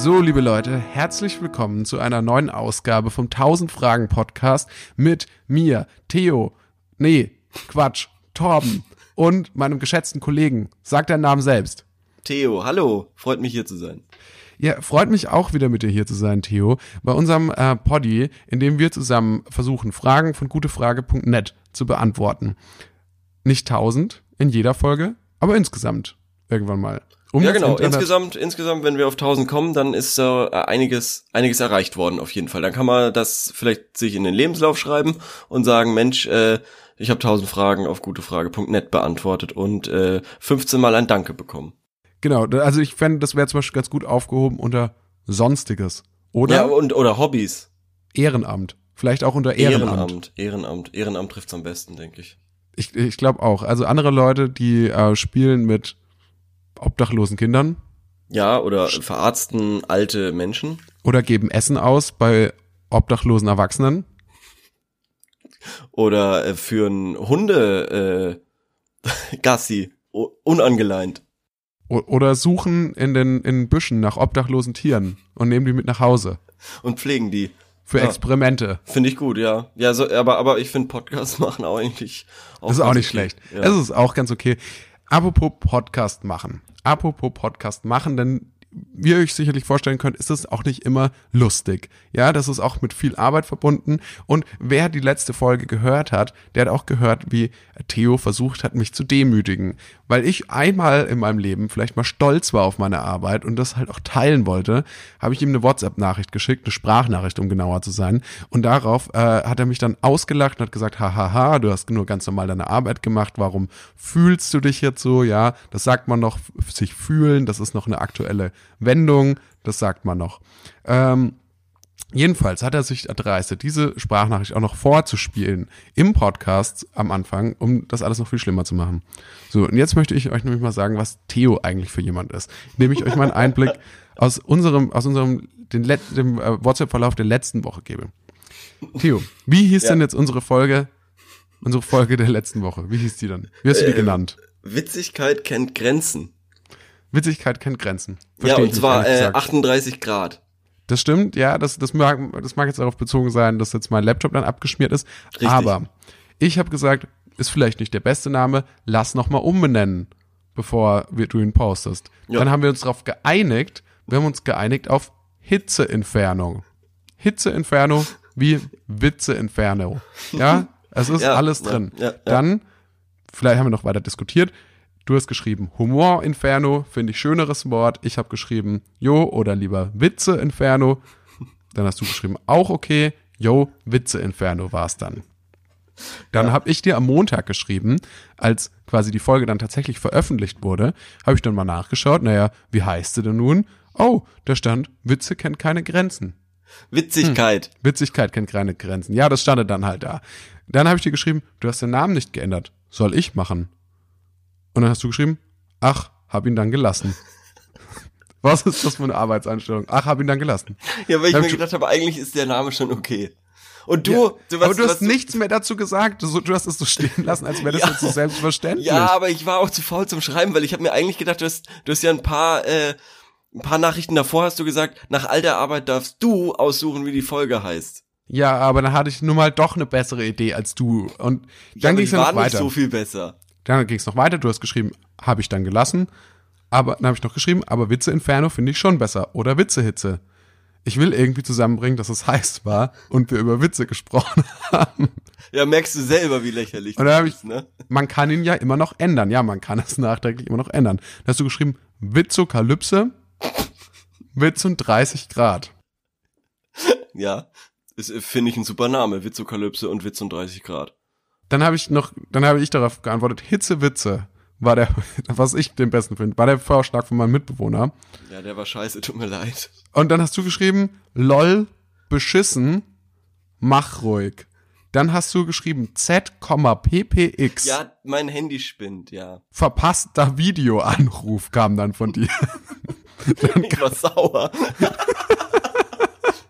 So, liebe Leute, herzlich willkommen zu einer neuen Ausgabe vom 1000 Fragen Podcast mit mir, Theo. Nee, Quatsch, Torben und meinem geschätzten Kollegen. Sag deinen Namen selbst. Theo, hallo, freut mich hier zu sein. Ja, freut mich auch wieder mit dir hier zu sein, Theo, bei unserem äh, Poddy, in dem wir zusammen versuchen, Fragen von gutefrage.net zu beantworten. Nicht tausend in jeder Folge, aber insgesamt irgendwann mal. Um ja, genau. Insgesamt, insgesamt, wenn wir auf 1000 kommen, dann ist äh, einiges, einiges erreicht worden auf jeden Fall. Dann kann man das vielleicht sich in den Lebenslauf schreiben und sagen, Mensch, äh, ich habe 1000 Fragen auf gutefrage.net beantwortet und äh, 15 Mal ein Danke bekommen. Genau, also ich fände, das wäre zum Beispiel ganz gut aufgehoben unter Sonstiges. Oder? Ja, und, oder Hobbys. Ehrenamt. Vielleicht auch unter Ehrenamt. Ehrenamt, Ehrenamt. Ehrenamt trifft's am besten, denke ich. Ich, ich glaube auch. Also andere Leute, die äh, spielen mit obdachlosen Kindern. Ja, oder verarzten alte Menschen. Oder geben Essen aus bei obdachlosen Erwachsenen. Oder äh, führen Hunde äh, Gassi, unangeleint. Oder suchen in den in Büschen nach obdachlosen Tieren und nehmen die mit nach Hause. Und pflegen die. Für ja. Experimente. Finde ich gut, ja. Ja, so, aber, aber ich finde Podcast machen auch eigentlich auch Das ist auch nicht okay. schlecht. Ja. Es ist auch ganz okay. Apropos Podcast machen. Apropos Podcast machen, denn wie ihr euch sicherlich vorstellen könnt, ist es auch nicht immer lustig. Ja, das ist auch mit viel Arbeit verbunden. Und wer die letzte Folge gehört hat, der hat auch gehört, wie Theo versucht hat, mich zu demütigen. Weil ich einmal in meinem Leben vielleicht mal stolz war auf meine Arbeit und das halt auch teilen wollte, habe ich ihm eine WhatsApp-Nachricht geschickt, eine Sprachnachricht, um genauer zu sein. Und darauf äh, hat er mich dann ausgelacht und hat gesagt, hahaha, du hast nur ganz normal deine Arbeit gemacht, warum fühlst du dich jetzt so? Ja, das sagt man noch, sich fühlen, das ist noch eine aktuelle Wendung, das sagt man noch. Ähm, Jedenfalls hat er sich erdreistet, diese Sprachnachricht auch noch vorzuspielen im Podcast am Anfang, um das alles noch viel schlimmer zu machen. So, und jetzt möchte ich euch nämlich mal sagen, was Theo eigentlich für jemand ist. Indem ich euch mal einen Einblick aus unserem, aus unserem, den Let dem äh, WhatsApp-Verlauf der letzten Woche gebe. Theo, wie hieß ja. denn jetzt unsere Folge, unsere Folge der letzten Woche? Wie hieß die dann? Wie hast du die äh, genannt? Witzigkeit kennt Grenzen. Witzigkeit kennt Grenzen. Versteh ja, und zwar äh, 38 Grad. Das stimmt, ja, das, das, mag, das mag jetzt darauf bezogen sein, dass jetzt mein Laptop dann abgeschmiert ist. Richtig. Aber ich habe gesagt, ist vielleicht nicht der beste Name, lass nochmal umbenennen, bevor wir, du ihn postest. Ja. Dann haben wir uns darauf geeinigt, wir haben uns geeinigt auf Hitzeinferno. Hitzeinferno wie Witzeinferno. Ja, es ist ja, alles drin. Ja, dann, vielleicht haben wir noch weiter diskutiert, Du hast geschrieben Humor Inferno, finde ich schöneres Wort. Ich habe geschrieben Jo oder lieber Witze Inferno. Dann hast du geschrieben auch okay. Jo, Witze Inferno war es dann. Dann ja. habe ich dir am Montag geschrieben, als quasi die Folge dann tatsächlich veröffentlicht wurde, habe ich dann mal nachgeschaut, naja, wie heißt sie denn nun? Oh, da stand, Witze kennt keine Grenzen. Witzigkeit. Hm, Witzigkeit kennt keine Grenzen. Ja, das stand dann halt da. Dann habe ich dir geschrieben, du hast den Namen nicht geändert. Soll ich machen? Und dann hast du geschrieben, ach, hab ihn dann gelassen. Was ist das für eine Arbeitseinstellung? Ach, hab ihn dann gelassen. Ja, weil ich hab mir gedacht habe, eigentlich ist der Name schon okay. Und du, ja, du was, aber du hast nichts mehr dazu gesagt. Du, du hast es so stehen lassen, als wäre das ja. jetzt so selbstverständlich. Ja, aber ich war auch zu faul zum Schreiben, weil ich habe mir eigentlich gedacht, du hast, du hast ja ein paar, äh, ein paar Nachrichten davor hast du gesagt, nach all der Arbeit darfst du aussuchen, wie die Folge heißt. Ja, aber dann hatte ich nun mal doch eine bessere Idee als du. Und dann ja, ging es ja noch weiter. nicht so viel besser. Dann ging es noch weiter, du hast geschrieben, habe ich dann gelassen. Aber dann habe ich noch geschrieben, aber Witze Inferno finde ich schon besser. Oder Witzehitze. Ich will irgendwie zusammenbringen, dass es heiß war und wir über Witze gesprochen haben. Ja, merkst du selber, wie lächerlich und dann das ist, ne? Man kann ihn ja immer noch ändern. Ja, man kann es nachträglich immer noch ändern. Da hast du geschrieben, Witzokalypse, Witz und 30 Grad. Ja, finde ich ein super Name. Witzokalypse und Witz und 30 Grad. Dann habe ich noch, dann habe ich darauf geantwortet, Hitzewitze war der, was ich den besten finde, war der Vorschlag von meinem Mitbewohner. Ja, der war scheiße, tut mir leid. Und dann hast du geschrieben, lol, beschissen, mach ruhig. Dann hast du geschrieben Z,ppx. Ja, mein Handy spinnt, ja. Verpasster Videoanruf kam dann von dir. dann ich war sauer.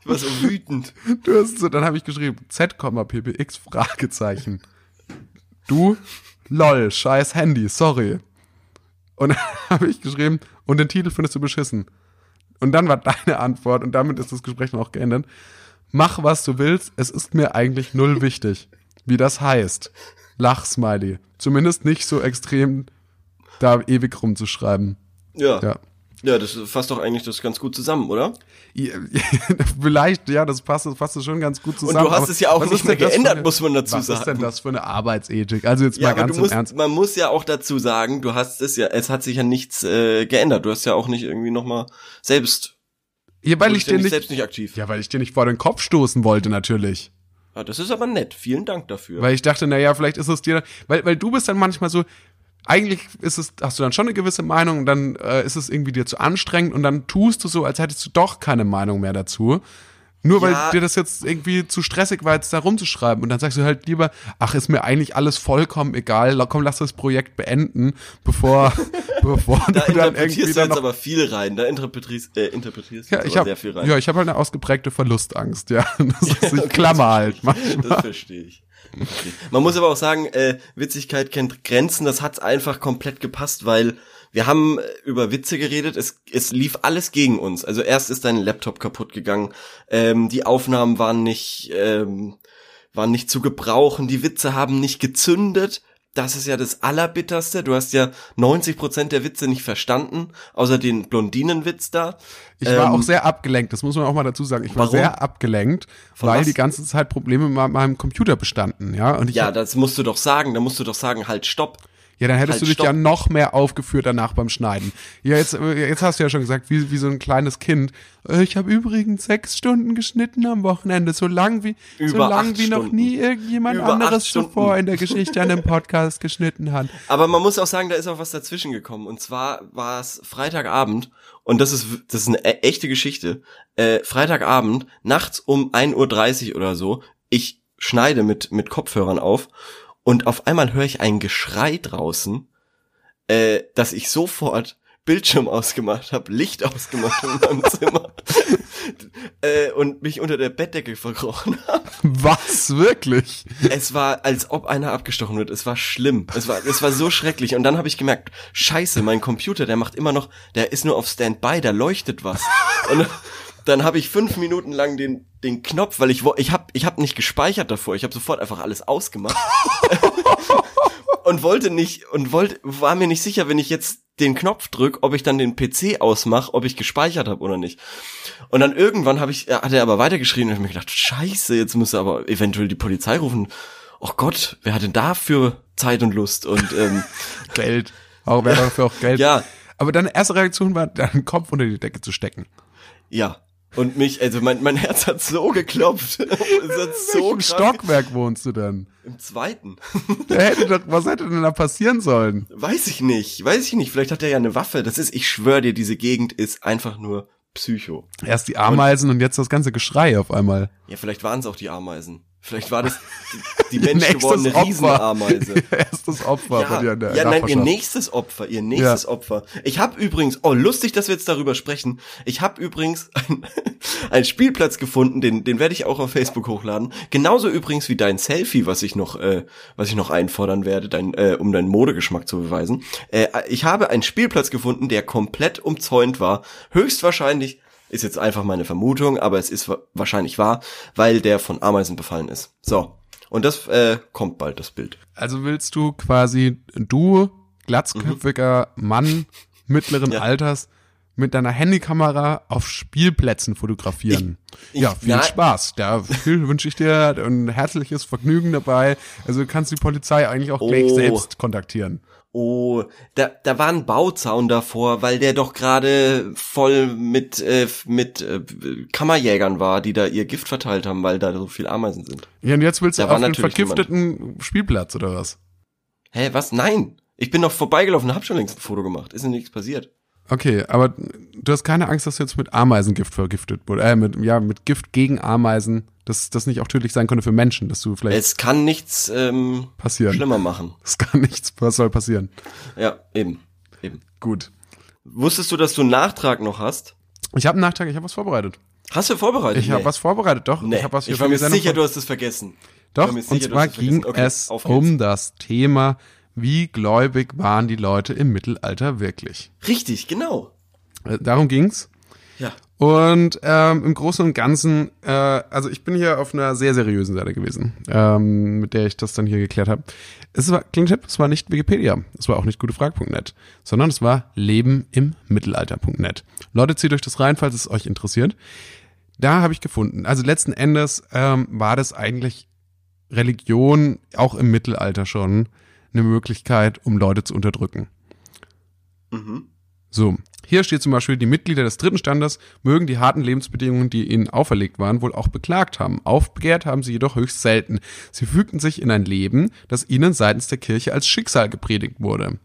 ich war so wütend. Du hast so, dann habe ich geschrieben Z,ppx Fragezeichen. Du, lol, scheiß Handy, sorry. Und dann habe ich geschrieben, und den Titel findest du beschissen. Und dann war deine Antwort, und damit ist das Gespräch noch geändert, mach was du willst, es ist mir eigentlich null wichtig, wie das heißt. Lach-Smiley. Zumindest nicht so extrem da ewig rumzuschreiben. Ja. Ja. Ja, das fasst doch eigentlich das ganz gut zusammen, oder? Ja, Vielleicht, ja, das passt, das passt schon ganz gut zusammen. Und du hast es ja auch was nicht mehr geändert, eine- muss man dazu was sagen. ist denn das für eine Arbeitsethik? Also jetzt Ja, mal ganz im musst, Ernst. man muss ja auch dazu sagen, du hast es ja, es hat sich ja nichts äh, geändert. Du hast ja auch nicht irgendwie nochmal selbst, Ja, weil ich dir nicht nicht, selbst nicht aktiv. ja, weil ich dir nicht vor den Kopf stoßen wollte, natürlich. Ja, das ist aber nett. Vielen Dank dafür. Weil ich dachte, naja, vielleicht ist es dir, weil, weil du bist dann manchmal so, eigentlich ist es, hast du dann schon eine gewisse Meinung und dann äh, ist es irgendwie dir zu anstrengend und dann tust du so, als hättest du doch keine Meinung mehr dazu. Nur weil Ja. dir das jetzt irgendwie zu stressig war, jetzt da rumzuschreiben. Und dann sagst du halt lieber, ach, ist mir eigentlich alles vollkommen egal, komm, lass das Projekt beenden, bevor, bevor da du dann irgendwie interpretierst du jetzt aber viel rein. Da interpretierst, äh, interpretierst du ja, aber habe sehr viel rein. ja, ich habe halt eine ausgeprägte Verlustangst, ja. Das ist, ich klammer halt manchmal. Das verstehe ich. Okay. Man muss aber auch sagen, äh, Witzigkeit kennt Grenzen. Das hat einfach komplett gepasst, weil wir haben äh, über Witze geredet. Es, es lief alles gegen uns. Also erst ist dein Laptop kaputt gegangen. Ähm, die Aufnahmen waren nicht, ähm, waren nicht zu gebrauchen. Die Witze haben nicht gezündet. Das ist ja das Allerbitterste. Du hast ja 90% der Witze nicht verstanden, außer den Blondinenwitz da. Ich war Ähm, auch sehr abgelenkt, das muss man auch mal dazu sagen. Ich war Warum? sehr abgelenkt, Von weil was? die ganze Zeit Probleme mit meinem Computer bestanden, ja. Und ich Ja, das musst du doch sagen. Da musst du doch sagen, halt, stopp. Ja, dann hättest halt, du dich stopp. ja noch mehr aufgeführt danach beim Schneiden. Ja, jetzt, äh, jetzt hast du ja schon gesagt, wie, wie so ein kleines Kind. Äh, Ich habe übrigens sechs Stunden geschnitten am Wochenende, so lang wie, so lang wie noch nie irgendjemand Über anderes zuvor in der Geschichte an einem Podcast geschnitten hat. Aber man muss auch sagen, da ist auch was dazwischen gekommen. Und zwar war es Freitagabend, und das ist, das ist eine e- echte Geschichte. Äh, Freitagabend, nachts um 1.30 Uhr oder so, ich schneide mit, mit Kopfhörern auf und auf einmal höre ich ein Geschrei draußen, äh, dass ich sofort Bildschirm ausgemacht habe, Licht ausgemacht in meinem Zimmer äh, und mich unter der Bettdecke verkrochen habe. Was, wirklich? Es war, als ob einer abgestochen wird. Es war schlimm. Es war, es war so schrecklich. Und dann habe ich gemerkt, scheiße, mein Computer, der macht immer noch, der ist nur auf Standby, da leuchtet was. Und dann habe ich fünf Minuten lang den, den Knopf, weil ich, wo- ich hab, ich hab nicht gespeichert davor. Ich habe sofort einfach alles ausgemacht. und wollte nicht, und wollte, war mir nicht sicher, wenn ich jetzt den Knopf drück, ob ich dann den PC ausmache, ob ich gespeichert habe oder nicht. Und dann irgendwann habe ich, äh, hat er aber weitergeschrien und ich mir gedacht, scheiße, jetzt muss er aber eventuell die Polizei rufen. Oh Gott, wer hat denn dafür Zeit und Lust? Und ähm, Geld. Auch wäre dafür auch Geld. ja, Aber deine erste Reaktion war, deinen Kopf unter die Decke zu stecken. ja. Und mich, also mein, mein Herz hat so geklopft. es hat so Im Stockwerk wohnst du denn? Im zweiten. Der hätte doch, was hätte denn da passieren sollen? Weiß ich nicht, weiß ich nicht. Vielleicht hat er ja eine Waffe. Das ist, ich schwöre dir, diese Gegend ist einfach nur Psycho. Erst die Ameisen und, jetzt das ganze Geschrei auf einmal. Ja, vielleicht waren es auch die Ameisen. Vielleicht war das die, die menschgewordene. Riesenameise. Erstes Opfer Ja, bei dir in der ja nein, ihr nächstes Opfer, ihr nächstes Ja. Opfer. Ich habe übrigens, oh lustig, dass wir jetzt darüber sprechen. Ich habe übrigens ein- einen Spielplatz gefunden, den den werde ich auch auf Facebook hochladen. Genauso übrigens wie dein Selfie, was ich noch äh, was ich noch einfordern werde, dein äh, um deinen Modegeschmack zu beweisen. Äh, ich habe einen Spielplatz gefunden, der komplett umzäunt war. Höchstwahrscheinlich ist jetzt einfach meine Vermutung, aber es ist wa- wahrscheinlich wahr, weil der von Ameisen befallen ist. So. Und das äh, kommt bald, das Bild. Also willst du quasi, du, glatzköpfiger Mann mittleren Ja. Alters, mit deiner Handykamera auf Spielplätzen fotografieren. Ich- ja, viel na- Spaß. Da wünsche ich dir ein herzliches Vergnügen dabei. Also du kannst die Polizei eigentlich auch gleich Oh. selbst kontaktieren. Oh, da, da war ein Bauzaun davor, weil der doch gerade voll mit, äh, mit äh, Kammerjägern war, die da ihr Gift verteilt haben, weil da so viel Ameisen sind. Ja, und jetzt willst du Da auf den natürlich vergifteten Spielplatz oder was? Hä, was? Nein! Ich bin doch vorbeigelaufen, hab schon längst ein Foto gemacht. Ist denn nichts passiert? Okay, aber du hast keine Angst, dass du jetzt mit Ameisengift vergiftet wurde, äh, mit, ja, mit Gift gegen Ameisen, dass das nicht auch tödlich sein könnte für Menschen, dass du vielleicht Es kann nichts ähm, passieren. schlimmer machen. Es kann nichts, was soll passieren? Ja, eben. Eben. Gut. Wusstest du, dass du einen Nachtrag noch hast? Ich habe einen Nachtrag, ich habe was vorbereitet. Hast du vorbereitet? Ich habe was vorbereitet, doch. Nee, Ich, hab was ich war mir sicher, du hast es vergessen. Doch, sicher, und zwar ging Okay, es um das Thema, wie gläubig waren die Leute im Mittelalter wirklich. Richtig, genau. Äh, Darum ging's. Ja. Und ähm, im Großen und Ganzen, äh, also ich bin hier auf einer sehr seriösen Seite gewesen, ähm, mit der ich das dann hier geklärt habe. Es war, kleiner Tipp, es war nicht Wikipedia, es war auch nicht gutefrage.net, sondern es war lebenimmittelalter.net. Leute, zieht euch das rein, falls es euch interessiert. Da habe ich gefunden, also letzten Endes ähm, war das eigentlich Religion auch im Mittelalter schon eine Möglichkeit, um Leute zu unterdrücken. Mhm. So, hier steht zum Beispiel, die Mitglieder des dritten Standes mögen die harten Lebensbedingungen, die ihnen auferlegt waren, wohl auch beklagt haben. Aufbegehrt haben sie jedoch höchst selten. Sie fügten sich in ein Leben, das ihnen seitens der Kirche als Schicksal gepredigt wurde.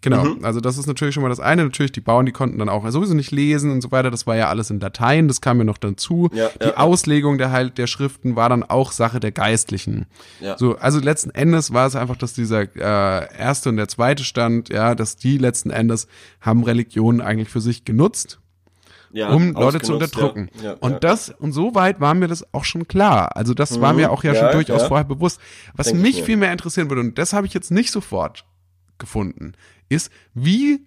Genau, Mhm. also das ist natürlich schon mal das eine. Natürlich, die Bauern, die konnten dann auch sowieso nicht lesen und so weiter. Das war ja alles in Latein, das kam ja noch dazu. Ja, die ja. Auslegung der, halt der Schriften war dann auch Sache der Geistlichen. Ja. So, also letzten Endes war es einfach, dass dieser äh, erste und der zweite Stand, ja, dass die letzten Endes haben Religionen eigentlich für sich genutzt, ja, um Leute zu unterdrücken. Ja, ja, und das, und so weit war mir das auch schon klar. Also das war Mhm. mir auch ja, schon durchaus vorher bewusst. Was Denk ich mich viel mehr interessieren würde, und das habe ich jetzt nicht sofort gefunden, ist, wie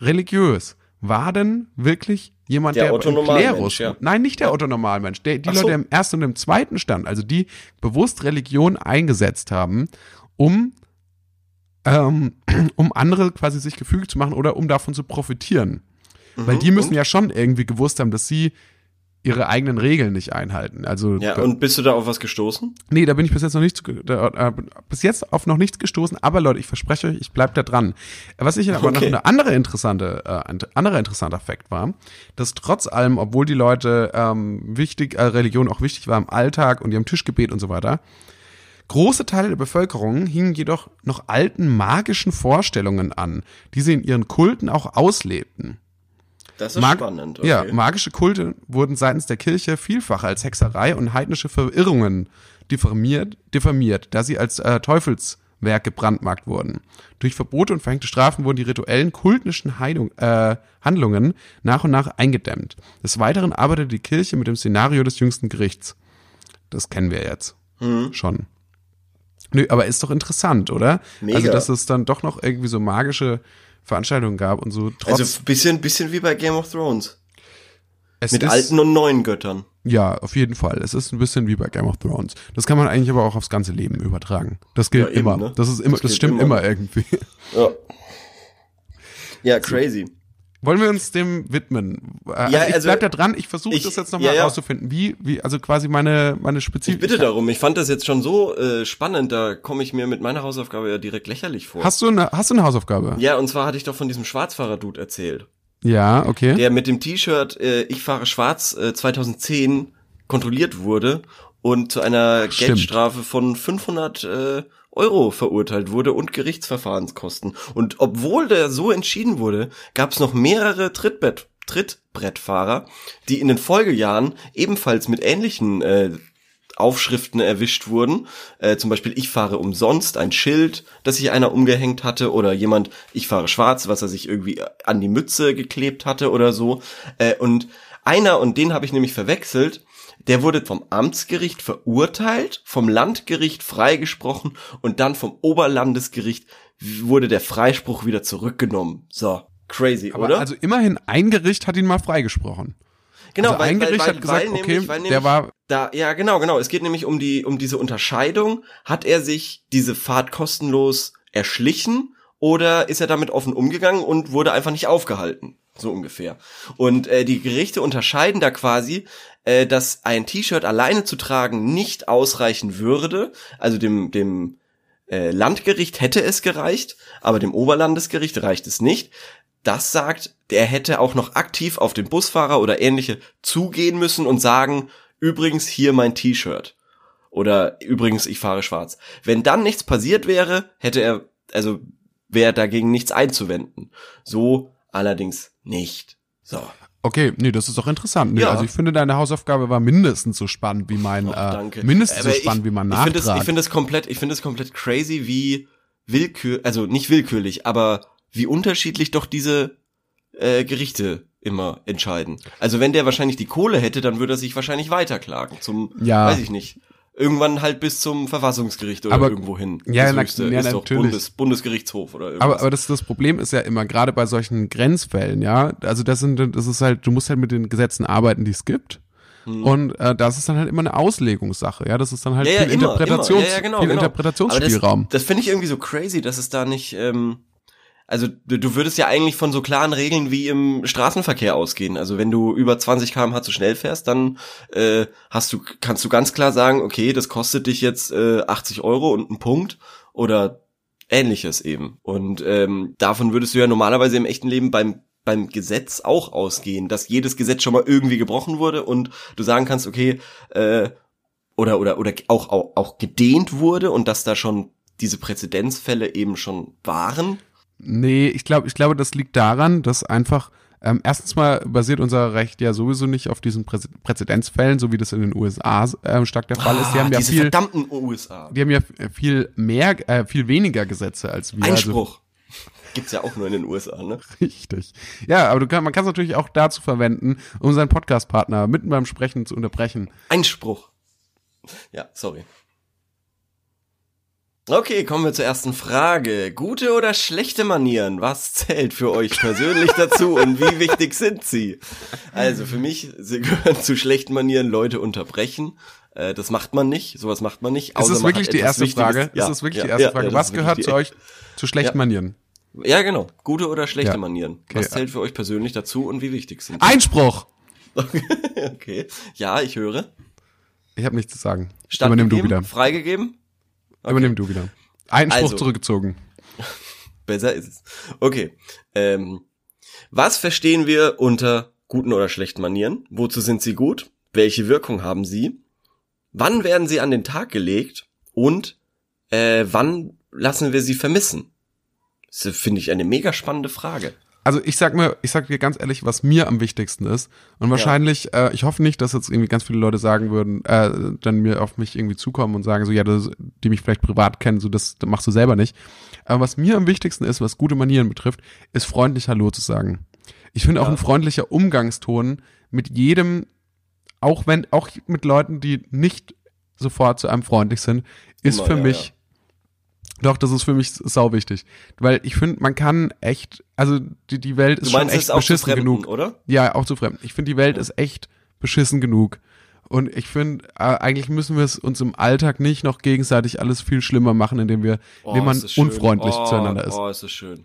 religiös war denn wirklich jemand, Der der, Klerus, ja. nein, nicht der Otto Normalmensch, der, die so. Leute im ersten und im zweiten Stand, also die bewusst Religion eingesetzt haben, um ähm, um andere quasi sich gefügig zu machen oder um davon zu profitieren. Weil Mhm. die müssen Und? ja schon irgendwie gewusst haben, dass sie ihre eigenen Regeln nicht einhalten. Also Ja, da, und bist du da auf was gestoßen? nee, da bin ich bis jetzt noch nicht da, äh, bis jetzt auf noch nichts gestoßen, aber Leute, ich verspreche euch, ich bleib da dran. Was ich aber noch Okay. eine andere interessante äh, ein anderer interessanter Fakt war, dass trotz allem, obwohl die Leute ähm, wichtig äh, Religion auch wichtig war im Alltag und ihrem Tischgebet und so weiter, Große Teile der Bevölkerung hingen jedoch noch alten magischen Vorstellungen an, die sie in ihren Kulten auch auslebten. Das ist Mag- spannend. Ja, okay. magische Kulte wurden seitens der Kirche vielfach als Hexerei und heidnische Verirrungen diffamiert, diffamiert da sie als äh, Teufelswerk gebrandmarkt wurden. Durch Verbote und verhängte Strafen wurden die rituellen kultischen Heidung, äh, Handlungen nach und nach eingedämmt. Des Weiteren arbeitete die Kirche mit dem Szenario des jüngsten Gerichts. Das kennen wir jetzt Mhm. schon. Nö, aber ist doch interessant, oder? Mega. Also, dass es dann doch noch irgendwie so magische Veranstaltungen gab und so trotz Also bisschen, bisschen wie bei Game of Thrones. es Mit ist, alten und neuen Göttern. Ja, auf jeden Fall. Es ist ein bisschen wie bei Game of Thrones. Das kann man eigentlich aber auch aufs ganze Leben übertragen. Das gilt Ja, eben, immer. ne? Das ist immer, Das das, stimmt immer. immer. irgendwie. Ja. Ja, crazy. Wollen wir uns dem widmen? Äh, Ja, also ich also- bleib da dran. Ich versuche ich- das jetzt nochmal ja, ja. rauszufinden. Wie, wie, also quasi meine, meine Ich spezifische. bitte darum, ich fand das jetzt schon so äh, spannend, da komme ich mir mit meiner Hausaufgabe ja direkt lächerlich vor. Hast du eine, hast du eine Hausaufgabe? ja, und zwar hatte ich doch von diesem Schwarzfahrer-Dude erzählt. Ja, okay. der mit dem T-Shirt äh, Ich fahre schwarz äh, 2010 kontrolliert wurde und zu einer. Geldstrafe von 500 äh, Euro verurteilt wurde und Gerichtsverfahrenskosten. Und obwohl der so entschieden wurde, gab es noch mehrere Trittbrett, Trittbrettfahrer, die in den Folgejahren ebenfalls mit ähnlichen äh, Aufschriften erwischt wurden. Äh, zum Beispiel Ich fahre umsonst, ein Schild, das sich einer umgehängt hatte, oder jemand Ich fahre schwarz, was er sich irgendwie an die Mütze geklebt hatte oder so. Äh, und einer, und den habe ich nämlich verwechselt, der wurde vom Amtsgericht verurteilt, vom Landgericht freigesprochen und dann vom Oberlandesgericht wurde der Freispruch wieder zurückgenommen. So, crazy, aber oder? also immerhin ein Gericht hat ihn mal freigesprochen. Genau, Also ein Gericht hat gesagt, okay, nämlich, weil der nämlich war- da, ja genau, genau. Es geht nämlich um die, um diese Unterscheidung. Hat er sich diese Fahrt kostenlos erschlichen oder ist er damit offen umgegangen und wurde einfach nicht aufgehalten? So ungefähr. Und äh, die Gerichte unterscheiden da quasi, äh, dass ein T-Shirt alleine zu tragen nicht ausreichen würde. Also dem, dem äh, Landgericht hätte es gereicht, aber dem Oberlandesgericht reicht es nicht. Das sagt, der hätte auch noch aktiv auf den Busfahrer oder ähnliche zugehen müssen und sagen, übrigens hier mein T-Shirt. Oder übrigens, ich fahre schwarz. Wenn dann nichts passiert wäre, hätte er, also wäre dagegen nichts einzuwenden. So allerdings nicht. So. Okay, nee, das ist doch interessant. Nee, Ja. Also ich finde, deine Hausaufgabe war mindestens so spannend wie mein, Och, äh, danke. mindestens so Aber spannend ich, wie mein Nachtrag. ich finde es komplett, ich finde es komplett crazy, wie willkür, also nicht willkürlich, aber wie unterschiedlich doch diese äh, Gerichte immer entscheiden. Also wenn der wahrscheinlich die Kohle hätte, dann würde er sich wahrscheinlich weiterklagen zum, Ja. weiß ich nicht, irgendwann halt bis zum Verfassungsgericht oder Aber- irgendwo hin. Ja, na- höchste ja, ist natürlich. Bundes, Bundesgerichtshof oder irgendwas. Aber, aber das, das Problem ist ja immer, gerade bei solchen Grenzfällen, ja, also das sind, das ist halt, du musst halt mit den Gesetzen arbeiten, die es gibt. Und äh, das ist dann halt immer eine Auslegungssache, ja. Das ist dann halt Hm. ja, ja, viel, immer, Interpretations, immer. Ja, genau, viel genau. Interpretationsspielraum. Aber das, das finde ich irgendwie so crazy, dass es da nicht, ähm, also du, du würdest ja eigentlich von so klaren Regeln wie im Straßenverkehr ausgehen. Also wenn du über 20 km/h zu schnell fährst, dann äh, hast du, kannst du ganz klar sagen, okay, das kostet dich jetzt äh, 80 Euro und ein Punkt oder ähnliches eben. Und ähm, davon würdest du ja normalerweise im echten Leben beim beim Gesetz auch ausgehen, dass jedes Gesetz schon mal irgendwie gebrochen wurde und du sagen kannst, okay, äh, oder oder oder auch, auch auch gedehnt wurde und dass da schon diese Präzedenzfälle eben schon waren. Nee, ich glaube, ich glaube, das liegt daran, dass einfach ähm, erstens mal basiert unser Recht ja sowieso nicht auf diesen Prä Präzedenzfällen, so wie das in den USA äh, stark der Fall ist. Die haben ja Ah, viel, verdammten USA. die haben ja viel mehr, äh, viel weniger Gesetze als wir. Also, Einspruch. Gibt's ja auch nur in den USA, ne? richtig. Ja, aber du kann, man kann es natürlich auch dazu verwenden, um seinen Podcast-Partner mitten beim Sprechen zu unterbrechen. Einspruch. Ja, sorry. Okay, kommen wir zur ersten Frage. Gute oder schlechte Manieren? Was zählt für euch persönlich dazu und wie wichtig sind sie? Also für mich sie gehören zu schlechten Manieren Leute unterbrechen. Äh, Das macht man nicht, sowas macht man nicht. Ist außer das man wirklich die erste Wichtiges. Frage? Ja, ist das wirklich ja, die erste ja, Frage? Was ist gehört zu euch zu schlechten. Manieren? Ja, genau. Gute oder schlechte. Manieren. Okay, Was zählt für euch persönlich dazu und wie wichtig sind sie? Einspruch! Okay. Ja, ich höre. Ich habe nichts zu sagen. Übernimm du wieder. Freigegeben. Übernimm du wieder. Einspruch Also. zurückgezogen. Besser ist es. Okay. Ähm, was verstehen wir unter guten oder schlechten Manieren? Wozu sind sie gut? Welche Wirkung haben sie? Wann werden sie an den Tag gelegt? Und äh, wann lassen wir sie vermissen? Das finde ich eine mega spannende Frage. Also ich sag mir, ich sag dir ganz ehrlich, was mir am wichtigsten ist. Und wahrscheinlich, äh, ich hoffe nicht, dass jetzt irgendwie ganz viele Leute sagen würden, äh, dann mir auf mich irgendwie zukommen und sagen so, ja, das, die mich vielleicht privat kennen, so das, das machst du selber nicht. Aber was mir am wichtigsten ist, was gute Manieren betrifft, ist freundlich Hallo zu sagen. Ich finde auch Ja. ein freundlicher Umgangston mit jedem, auch wenn, auch mit Leuten, die nicht sofort zu einem freundlich sind, ist Immer, für ja, mich ja. Doch, das ist für mich sau wichtig. Weil ich finde, man kann echt, also die, die Welt ist Du schon meinst echt es auch beschissen Fremden, genug. oder? Ja, auch zu fremden. Ich finde, die Welt ist echt beschissen genug. Und ich finde, äh, eigentlich müssen wir es uns im Alltag nicht noch gegenseitig alles viel schlimmer machen, indem wir, indem man ist unfreundlich oh, zueinander ist. Oh, ist das schön.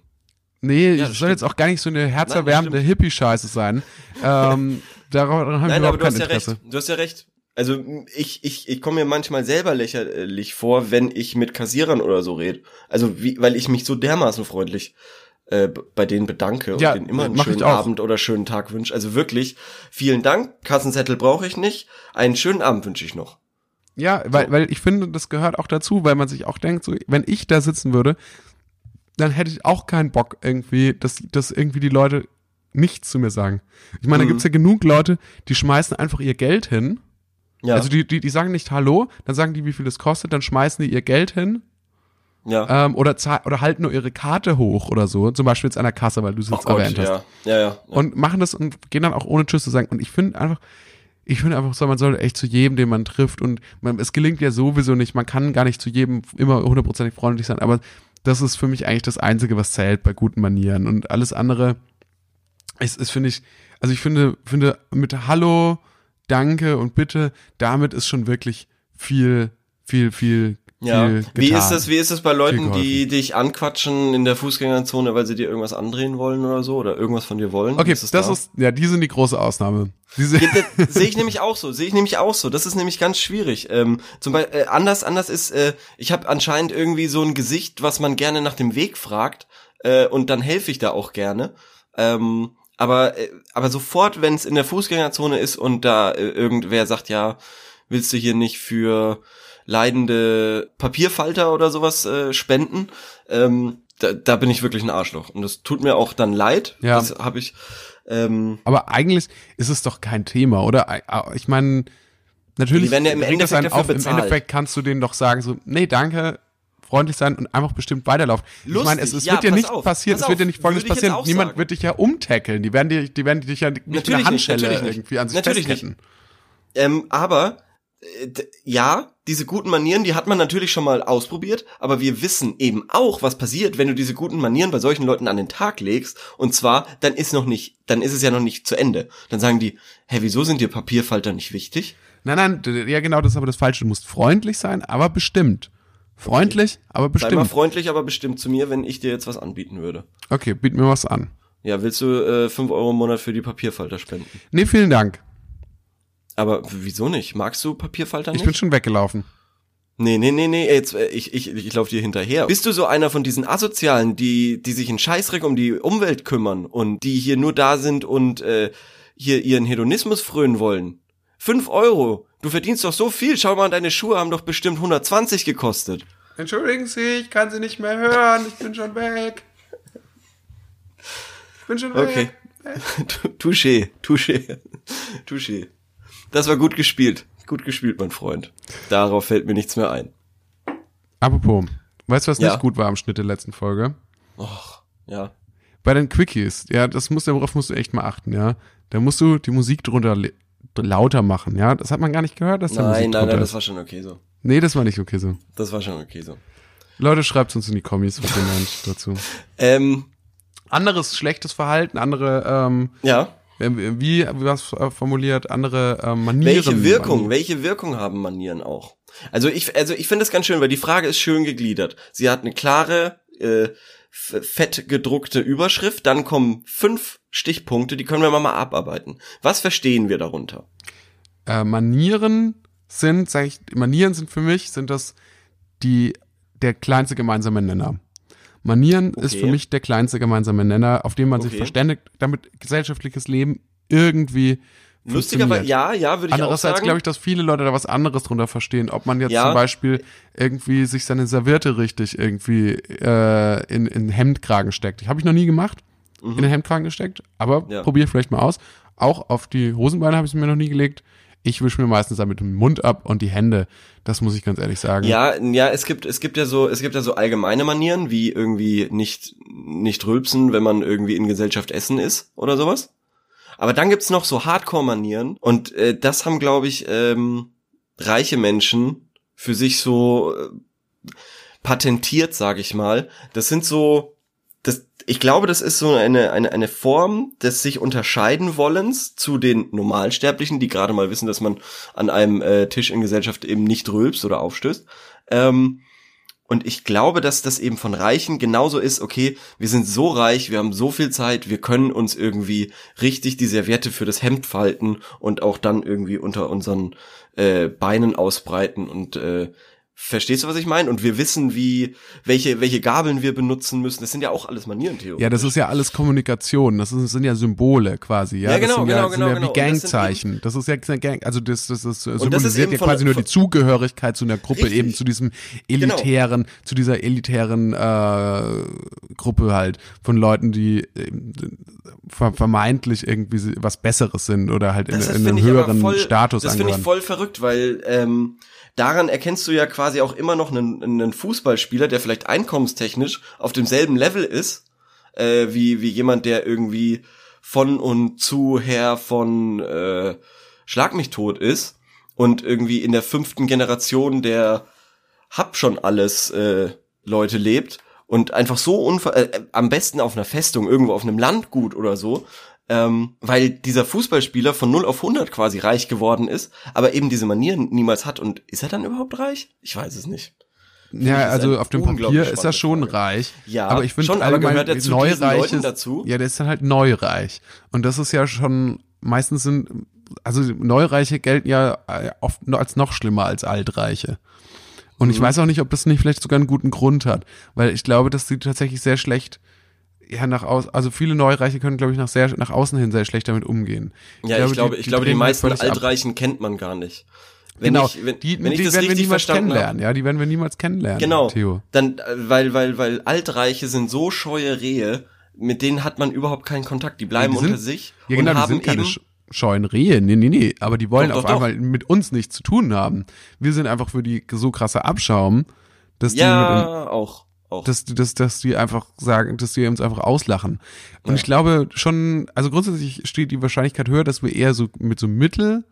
Nee, Ja, das soll stimmt. jetzt auch gar nicht so eine herzerwärmende Hippie-Scheiße sein. ähm, darauf daran habe ich Nein, aber überhaupt du kein hast ja Interesse. recht. Du hast ja recht. Also ich, ich, ich komme mir manchmal selber lächerlich vor, wenn ich mit Kassierern oder so rede. Also wie, weil ich mich so dermaßen freundlich äh, bei denen bedanke Ja, und denen immer einen schönen. Abend oder schönen Tag wünsche. Also wirklich, vielen Dank. Kassenzettel brauche ich nicht. Einen schönen Abend wünsche ich noch. Ja, weil, weil ich finde, das gehört auch dazu, weil man sich auch denkt, so, wenn ich da sitzen würde, dann hätte ich auch keinen Bock irgendwie, dass, dass irgendwie die Leute nichts zu mir sagen. Ich meine, da Mhm. gibt's ja genug Leute, die schmeißen einfach ihr Geld hin. Ja, Also die, die, die sagen nicht Hallo, dann sagen die, wie viel es kostet, dann schmeißen die ihr Geld hin ja. ähm, oder, oder halten nur ihre Karte hoch oder so, zum Beispiel jetzt an der Kasse, weil du es Oh jetzt Gott, erwähnt hast. ja. Ja, ja. ja. Und machen das und gehen dann auch ohne Tschüss zu sagen. Und ich finde einfach, ich finde einfach so, man sollte echt zu jedem, den man trifft und man, es gelingt ja sowieso nicht, man kann gar nicht zu jedem immer hundertprozentig freundlich sein, aber das ist für mich eigentlich das Einzige, was zählt bei guten Manieren und alles andere ist, ist finde ich, also ich finde, finde mit Hallo, Danke und Bitte, damit ist schon wirklich viel, viel, viel, Ja. Wie ist das, wie ist das bei Leuten, die dich anquatschen in der Fußgängerzone, weil sie dir irgendwas andrehen wollen oder so oder irgendwas von dir wollen? Okay, Wie das es da? ist, ja, die sind die große Ausnahme. Diese, Ja, das Sehe ich nämlich auch so, sehe ich nämlich auch so. Das ist nämlich ganz schwierig. Ähm, zum Beispiel, äh, anders, anders ist, äh, ich habe anscheinend irgendwie so ein Gesicht, was man gerne nach dem Weg fragt, äh, und dann helfe ich da auch gerne. Ähm, aber, äh, aber sofort, wenn es in der Fußgängerzone ist und da äh, irgendwer sagt, ja, willst du hier nicht für leidende Papierfalter oder sowas äh, spenden? Ähm, da, da bin ich wirklich ein Arschloch. Und das tut mir auch dann leid. Ja. Das habe ich. Ähm, Aber eigentlich ist es doch kein Thema, oder? Ich meine, natürlich Die werden ja im Endeffekt auf. Im. Endeffekt kannst du denen doch sagen, so, nee, danke, freundlich sein und einfach bestimmt weiterlaufen. ich Lustig, meine, es, es ja, wird pass nicht auf, passieren, pass es wird ja auf, nicht folgendes ich passieren. Niemand sagen. wird dich ja umtackeln. Die werden, dir, die werden dich ja mit Natürlich einer nicht, Handschelle natürlich nicht. irgendwie an sich Natürlich festketten. Ähm, aber äh, ja, diese guten Manieren, die hat man natürlich schon mal ausprobiert, aber wir wissen eben auch, was passiert, wenn du diese guten Manieren bei solchen Leuten an den Tag legst. Und zwar, dann ist noch nicht, dann ist es ja noch nicht zu Ende. Dann sagen die, hä, wieso sind dir Papierfalter nicht wichtig? Nein, nein, ja genau, das ist aber das Falsche. Du musst freundlich sein, aber bestimmt. Freundlich, aber bestimmt. Sei mal freundlich, aber bestimmt zu mir, wenn ich dir jetzt was anbieten würde. Okay, biet mir was an. Ja, willst du äh, 5 Euro im Monat für die Papierfalter spenden? Nee, vielen Dank. Aber wieso nicht? Magst du Papierfalter nicht? Ich bin schon weggelaufen. Nee, nee, nee, nee, jetzt, äh, ich, ich, ich lauf dir hinterher. Bist du so einer von diesen Asozialen, die, die sich in Scheißreck um die Umwelt kümmern und die hier nur da sind und äh, hier ihren Hedonismus frönen wollen? Fünf Euro. Du verdienst doch so viel. Schau mal, deine Schuhe haben doch bestimmt 120 gekostet. Entschuldigen Sie, ich kann Sie nicht mehr hören. Ich bin schon weg. Ich bin schon okay. weg. Okay. Touché, touché, touché. Das war gut gespielt. Gut gespielt, mein Freund. Darauf fällt mir nichts mehr ein. Apropos, weißt du, was ja? nicht gut war am Schnitt der letzten Folge? Och, ja. Bei den Quickies, ja, das muss, darauf musst du echt mal achten, ja. Da musst du die Musik drunter lauter machen, ja. Das hat man gar nicht gehört, dass da nein, Nein, nein, nein, das war schon okay so. Nee, das war nicht okay so. Das war schon okay so. Leute, schreibt uns in die Kommis, was ihr meint dazu. Ähm, anderes schlechtes Verhalten, andere ähm, ja. Wie, wie was äh, formuliert, andere äh, Manieren. Welche Wirkung, Manieren. welche Wirkung haben Manieren auch? Also ich, also ich finde das ganz schön, weil die Frage ist schön gegliedert. Sie hat eine klare, äh, fett gedruckte Überschrift, dann kommen fünf Stichpunkte, die können wir mal abarbeiten. Was verstehen wir darunter? Äh, Manieren sind, sag ich, Manieren sind für mich, sind das die, der kleinste gemeinsame Nenner. Manieren okay. ist für mich der kleinste gemeinsame Nenner, auf dem man okay. sich verständigt, damit gesellschaftliches Leben irgendwie Lustigerweise, ja, ja, würde ich Andererseits auch sagen. glaube ich, dass viele Leute da was anderes drunter verstehen. Ob man jetzt ja. zum Beispiel irgendwie sich seine Serviette richtig irgendwie äh, in, in Hemdkragen steckt. Habe ich noch nie gemacht, mhm. in den Hemdkragen gesteckt, aber ja. probiere vielleicht mal aus. Auch auf die Hosenbeine habe ich es mir noch nie gelegt. Ich wische mir meistens damit den Mund ab und die Hände. Das muss ich ganz ehrlich sagen. Ja, ja, es gibt, es gibt ja so, es gibt ja so allgemeine Manieren, wie irgendwie nicht, nicht rülpsen, wenn man irgendwie in Gesellschaft essen ist oder sowas. Aber dann gibt's noch so Hardcore-Manieren und äh, das haben, glaube ich, ähm, reiche Menschen für sich so äh, patentiert, sage ich mal. Das sind so ich glaube, das ist so eine, eine, eine Form des sich unterscheiden wollens zu den Normalsterblichen, die gerade mal wissen, dass man an einem äh, Tisch in Gesellschaft eben nicht rülpst oder aufstößt. Ähm, und ich glaube, dass das eben von Reichen genauso ist, okay, wir sind so reich, wir haben so viel Zeit, wir können uns irgendwie richtig die Serviette für das Hemd falten und auch dann irgendwie unter unseren äh, Beinen ausbreiten und äh, Verstehst du, was ich meine? Und wir wissen, wie, welche, welche Gabeln wir benutzen müssen. Das sind ja auch alles Manieren, Theo. Ja, das ist ja alles Kommunikation. Das, ist, sind ja Symbole quasi. Ja, ja genau, das sind genau, ja, genau, sind ja genau. wie Gangzeichen. Das, das, ist ja Gang, also das, das, das symbolisiert ja quasi nur die Zugehörigkeit zu einer Gruppe, richtig. eben zu diesem genau. elitären, genau. zu dieser elitären äh, Gruppe halt von Leuten, die äh, vermeintlich irgendwie was Besseres sind oder halt in, in einem höheren voll, Status Das finde ich voll verrückt, weil ähm, daran erkennst du ja quasi auch immer noch einen, einen Fußballspieler, der vielleicht einkommenstechnisch auf demselben Level ist, äh, wie, wie jemand, der irgendwie von und zu her von äh, Schlag mich tot ist und irgendwie in der fünften Generation der hab schon alles äh, Leute lebt und einfach so unver äh, am besten auf einer Festung irgendwo auf einem Landgut oder so ähm, weil dieser Fußballspieler von 0 auf 100 quasi reich geworden ist, aber eben diese Manieren niemals hat. Und ist er dann überhaupt reich? Ich weiß es nicht. Ja, also auf dem Papier ist er schon Frage. reich. Ja, aber ich finde allgemein er zu neureiches, dazu. Ja, der ist dann halt neureich. Und das ist ja schon, meistens sind, also Neureiche gelten ja äh, oft als noch schlimmer als Altreiche. Und mhm. ich weiß auch nicht, ob das nicht vielleicht sogar einen guten Grund hat, weil ich glaube, dass sie tatsächlich sehr schlecht ja nach aus, also viele Neureiche können, glaube ich, nach sehr nach außen hin sehr schlecht damit umgehen. Ja, ich glaube, ich glaube, die, ich glaube, die meisten Altreichen ab. kennt man gar nicht. Wenn genau, ich, wenn, die, wenn ich die das werden wir niemals kennenlernen, hab, ja, die werden wir niemals kennenlernen. Genau. Theo. Dann, äh, weil, weil, weil Altreiche sind so scheue Rehe, mit denen hat man überhaupt keinen Kontakt. Die bleiben ja, die sind, unter sich. Ja, genau, und haben die sind keine scheuen Rehe. Nee, nee, nee. Aber die wollen doch, auf doch, einmal doch. mit uns nichts zu tun haben. Wir sind einfach für die so krasse Abschaum, dass ja, die in, auch auch. Dass, dass, dass die einfach sagen, dass die uns einfach auslachen. Und ja. ich glaube schon, also grundsätzlich steht die Wahrscheinlichkeit höher, dass wir eher so mit so Mittel,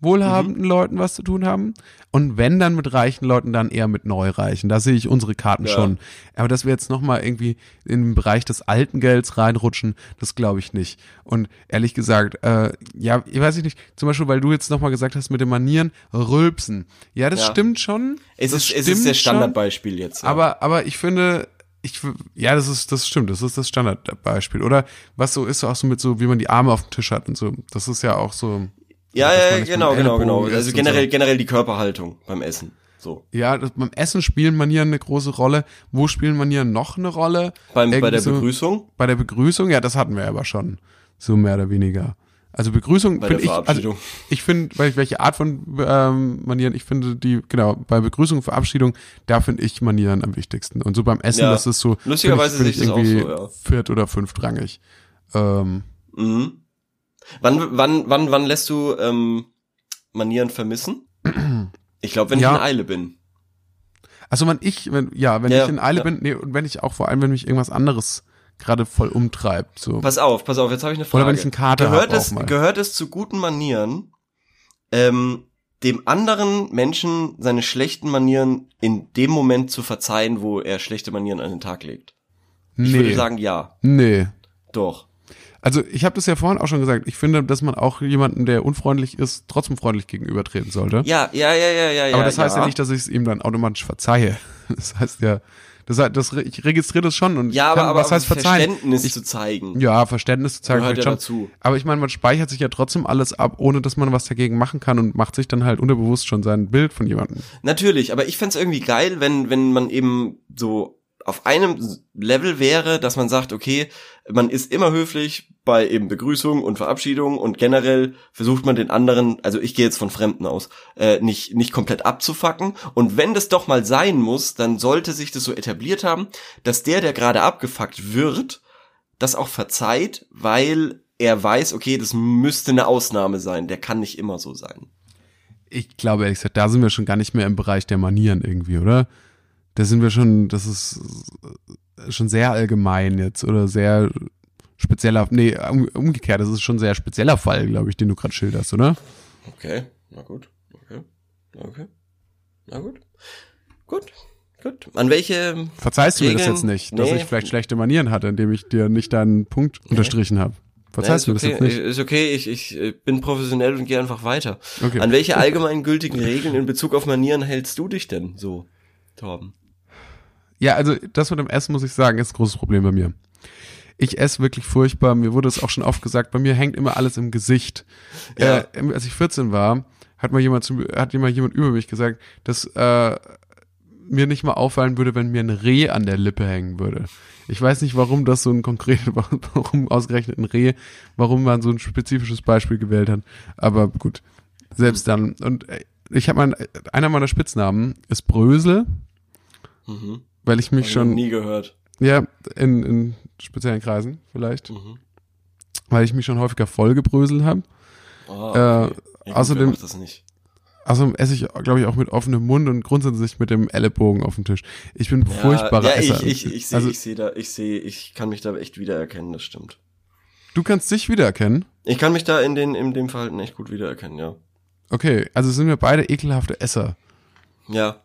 wohlhabenden Leuten was zu tun haben. Und wenn dann mit reichen Leuten, dann eher mit Neureichen. Da sehe ich unsere Karten Ja. schon. Aber dass wir jetzt nochmal irgendwie in den Bereich des alten Gelds reinrutschen, das glaube ich nicht. Und ehrlich gesagt, äh, ja, ich weiß nicht, zum Beispiel, weil du jetzt nochmal gesagt hast mit den Manieren, Rülpsen. Ja, das Ja. stimmt schon. Es ist, es ist der. Standardbeispiel jetzt. Ja. Aber, aber ich finde, ich, ja, das ist, das stimmt, das ist das Standardbeispiel. Oder was so ist, auch so mit so, wie man die Arme auf dem Tisch hat und so. Das ist ja auch so. Ja, ja, nicht genau, genau, genau. Also generell, So. generell die Körperhaltung beim Essen. So. Ja, das, beim Essen spielen Manieren eine große Rolle. Wo spielen Manieren noch eine Rolle? Beim, bei der so- Begrüßung, Bei der Begrüßung, ja, das hatten wir aber schon. So mehr oder weniger. Also Begrüßung finde ich, also ich finde, welche Art von ähm, Manieren, ich finde die, genau, bei Begrüßung und Verabschiedung, da finde ich Manieren am wichtigsten. Und so beim Essen, Ja. das ist so, Lustigerweise finde ich, sehe ich irgendwie so, ja. viert- oder fünftrangig. Ähm, Mhm. Wann, wann, wann, wann lässt du ähm, Manieren vermissen? Ich glaube, wenn Ja. ich in Eile bin. also wenn ich, wenn, ja, wenn Ja, ich in Eile ja. bin, nee, und wenn ich auch vor allem, wenn mich irgendwas anderes gerade voll umtreibt, so. Pass auf, pass auf, jetzt habe ich eine Frage. Oder wenn ich einen Kater gehört hab es. Gehört es zu guten Manieren, ähm, dem anderen Menschen seine schlechten Manieren in dem Moment zu verzeihen, wo er schlechte Manieren an den Tag legt? Ich nee, würde sagen, ja. nee. Doch. Also ich habe das ja vorhin auch schon gesagt. Ich finde, dass man auch jemanden, der unfreundlich ist, trotzdem freundlich gegenübertreten sollte. Ja, ja, ja, ja, ja, Aber ja. das heißt ja, ja nicht, dass ich es ihm dann automatisch verzeihe. Das heißt ja, das, das ich registriere das schon und Ja, ich kann, aber, aber was heißt verzeihen? Verständnis Ich, zu zeigen. ja, Verständnis zu zeigen Gehört ja schon. dazu. Aber ich meine, man speichert sich ja trotzdem alles ab, ohne dass man was dagegen machen kann und macht sich dann halt unterbewusst schon sein Bild von jemandem. Natürlich, aber ich fänd's irgendwie geil, wenn, wenn man eben so auf einem Level wäre, dass man sagt, okay, man ist immer höflich bei eben Begrüßung und Verabschiedung und generell versucht man den anderen, also ich gehe jetzt von Fremden aus, äh, nicht, nicht komplett abzufacken. Und wenn das doch mal sein muss, dann sollte sich das so etabliert haben, dass der, der gerade abgefuckt wird, das auch verzeiht, weil er weiß, okay, das müsste eine Ausnahme sein, der kann nicht immer so sein. Ich glaube ehrlich gesagt, da sind wir schon gar nicht mehr im Bereich der Manieren irgendwie, oder? Da sind wir schon, das ist schon sehr allgemein jetzt oder sehr spezieller, nee, um, umgekehrt, das ist schon ein sehr spezieller Fall, glaube ich, den du gerade schilderst, oder? Okay, na gut, okay, okay, na gut, gut, gut. An welche, Verzeihst du mir das jetzt nicht, dass Nee. ich vielleicht schlechte Manieren hatte, indem ich dir nicht deinen Punkt unterstrichen habe? Verzeihst Nee, du mir das okay, jetzt nicht? Ist okay, ich, ich äh, bin professionell und gehe einfach weiter. Okay. An welche allgemeingültigen Regeln in Bezug auf Manieren hältst du dich denn so, Torben? Ja, also das mit dem Essen, muss ich sagen, ist ein großes Problem bei mir. Ich esse wirklich furchtbar. Mir wurde es auch schon oft gesagt, bei mir hängt immer alles im Gesicht. Ja. Äh, als ich 14 war, hat mal jemand, zu, mir- hat mal jemand über mich gesagt, dass äh, mir nicht mal auffallen würde, wenn mir ein Reh an der Lippe hängen würde. Ich weiß nicht, warum das so ein konkret, warum ausgerechnet ein Reh, warum man so ein spezifisches Beispiel gewählt hat. Aber gut, selbst dann. Und äh, ich habe mal, einer meiner Spitznamen ist Brösel, Mhm. Weil ich mich ich schon nie gehört. ja, in, in speziellen Kreisen vielleicht, Mhm. weil ich mich schon häufiger vollgebröselt habe. Ah, Äh, Ja, gut, wer außerdem- das nicht. Also esse ich, glaube ich, auch mit offenem Mund und grundsätzlich mit dem Ellenbogen auf dem Tisch. Ich bin ein furchtbarer ja, Esser. ich, ich, ich sehe, also, ich sehe da, ich sehe, ich kann mich da echt wiedererkennen, das stimmt. du kannst dich wiedererkennen. Ich kann mich da in den, in dem Verhalten echt gut wiedererkennen, ja. Okay, also sind wir beide ekelhafte Esser. Ja.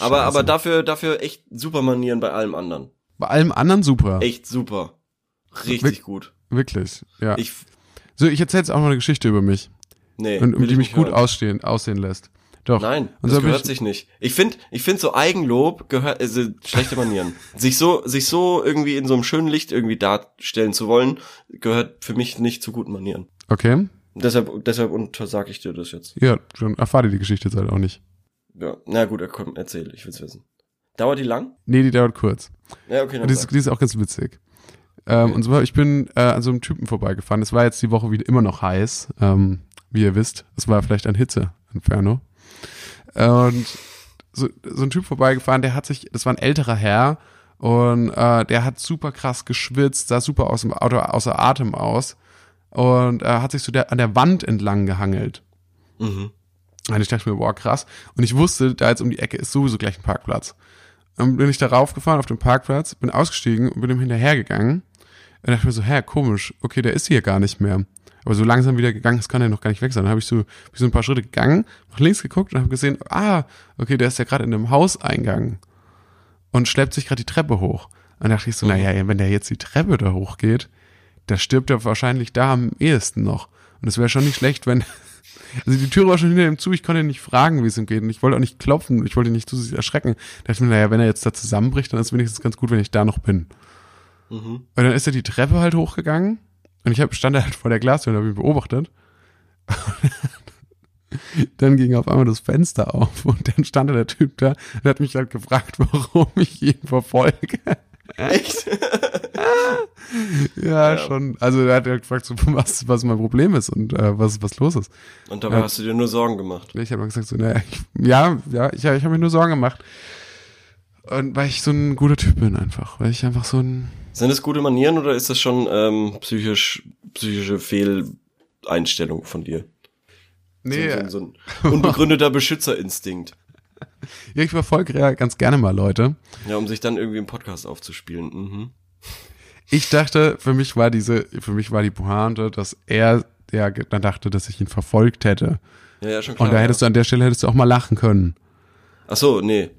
Aber, Scheiße. aber dafür, dafür echt super Manieren bei allem anderen. Bei allem anderen super. Echt super. Richtig Wirk- gut. Wirklich, ja. Ich, so, ich erzähle jetzt auch mal eine Geschichte über mich. nee. und, um die ich mich gut hören. ausstehen, aussehen lässt. Doch. Nein, Und das so gehört ich- sich nicht. Ich finde, ich finde so Eigenlob gehört, also schlechte Manieren. sich so, sich so irgendwie in so einem schönen Licht irgendwie darstellen zu wollen, gehört für mich nicht zu guten Manieren. Okay. Deshalb, deshalb untersag ich dir das jetzt. Ja, schon erfahr dir die Geschichte jetzt halt auch nicht. Ja, na gut, komm, erzähl, ich will's wissen. Dauert die lang? Nee, die dauert kurz. Ja, okay, Die ist, die ist auch ganz witzig. Ähm, Und zwar, ich bin äh, an so einem Typen vorbeigefahren. Es war jetzt die Woche wieder immer noch heiß, ähm, wie ihr wisst. Es war vielleicht ein Hitze-Inferno. Und so, so ein Typ vorbeigefahren, der hat sich, das war ein älterer Herr, und äh, der hat super krass geschwitzt, sah super aus dem Auto außer Atem aus und äh, hat sich so der, an der Wand entlang gehangelt. Mhm. Und ich dachte mir, boah, krass. Und ich wusste, da jetzt um die Ecke ist sowieso gleich ein Parkplatz. Dann bin ich da raufgefahren auf den Parkplatz, bin ausgestiegen und bin ihm hinterhergegangen. Und dachte mir so, hä, komisch, okay, der ist hier gar nicht mehr. Aber so langsam wieder gegangen, das kann er noch gar nicht weg sein. Dann habe ich so, bin so ein paar Schritte gegangen, nach links geguckt und habe gesehen, ah, okay, der ist ja gerade in einem Hauseingang und schleppt sich gerade die Treppe hoch. Und dachte ich so, naja, wenn der jetzt die Treppe da hochgeht, da stirbt er wahrscheinlich da am ehesten noch. Und es wäre schon nicht schlecht, wenn. Also die Tür war schon hinter ihm zu, ich konnte ihn nicht fragen, wie es ihm geht. Und ich wollte auch nicht klopfen, ich wollte ihn nicht zu sich erschrecken. Da dachte ich mir, naja, wenn er jetzt da zusammenbricht, dann ist es wenigstens ganz gut, wenn ich da noch bin. Mhm. Und dann ist er die Treppe halt hochgegangen und ich hab, stand halt vor der Glastür und habe ihn beobachtet. dann ging auf einmal das Fenster auf und dann stand der Typ da und hat mich halt gefragt, warum ich ihn verfolge. Echt? ja, ja, schon. Also er hat halt gefragt, so, was, was mein Problem ist und äh, was, was los ist. Und dabei ja. hast du dir nur Sorgen gemacht. Ich habe gesagt, so, naja, ich, ja, ja, ich, ich habe mir nur Sorgen gemacht. Und weil ich so ein guter Typ bin einfach. Weil ich einfach so ein. Sind das gute Manieren oder ist das schon ähm, psychisch, psychische Fehleinstellung von dir? Nee. So, so, so ein unbegründeter Beschützerinstinkt. Ja, ich verfolge ja ganz gerne mal Leute. Ja, um sich dann irgendwie im Podcast aufzuspielen. Mhm. Ich dachte, für mich war diese, für mich war die Pointe, dass er, der dann dachte, dass ich ihn verfolgt hätte. Ja, ja, schon klar. Und da hättest ja. du an der Stelle hättest du auch mal lachen können. Ach so, nee.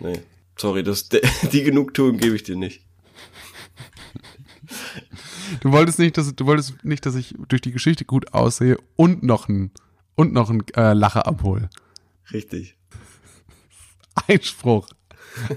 Nee. Sorry, das, die Genugtuung gebe ich dir nicht. Du wolltest nicht, dass du wolltest nicht, dass ich durch die Geschichte gut aussehe und noch ein und noch ein äh, Lacher abhole. Richtig. Einspruch.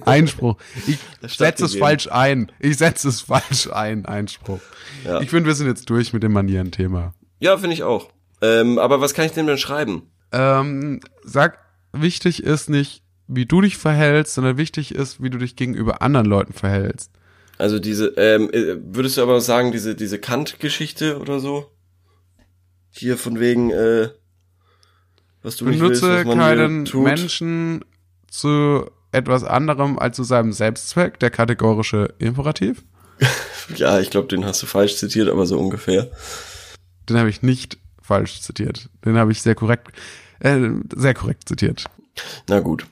Einspruch. Ich setze es falsch ein. Ich setze es falsch ein. Einspruch. Ja. Ich finde, wir sind jetzt durch mit dem Manieren-Thema. Ja, finde ich auch. Ähm, aber was kann ich denn denn schreiben? Ähm, sag, wichtig ist nicht, wie du dich verhältst, sondern wichtig ist, wie du dich gegenüber anderen Leuten verhältst. Also diese, ähm, äh, würdest du aber sagen, diese, diese Kant-Geschichte oder so? Hier von wegen, äh, was du Benutze nicht willst, was man keinen Menschen zu etwas anderem als zu seinem Selbstzweck, der kategorische Imperativ? ja, ich glaube, den hast du falsch zitiert, aber so ungefähr. Den habe ich nicht falsch zitiert. Den habe ich sehr korrekt, äh, sehr korrekt zitiert. Na gut.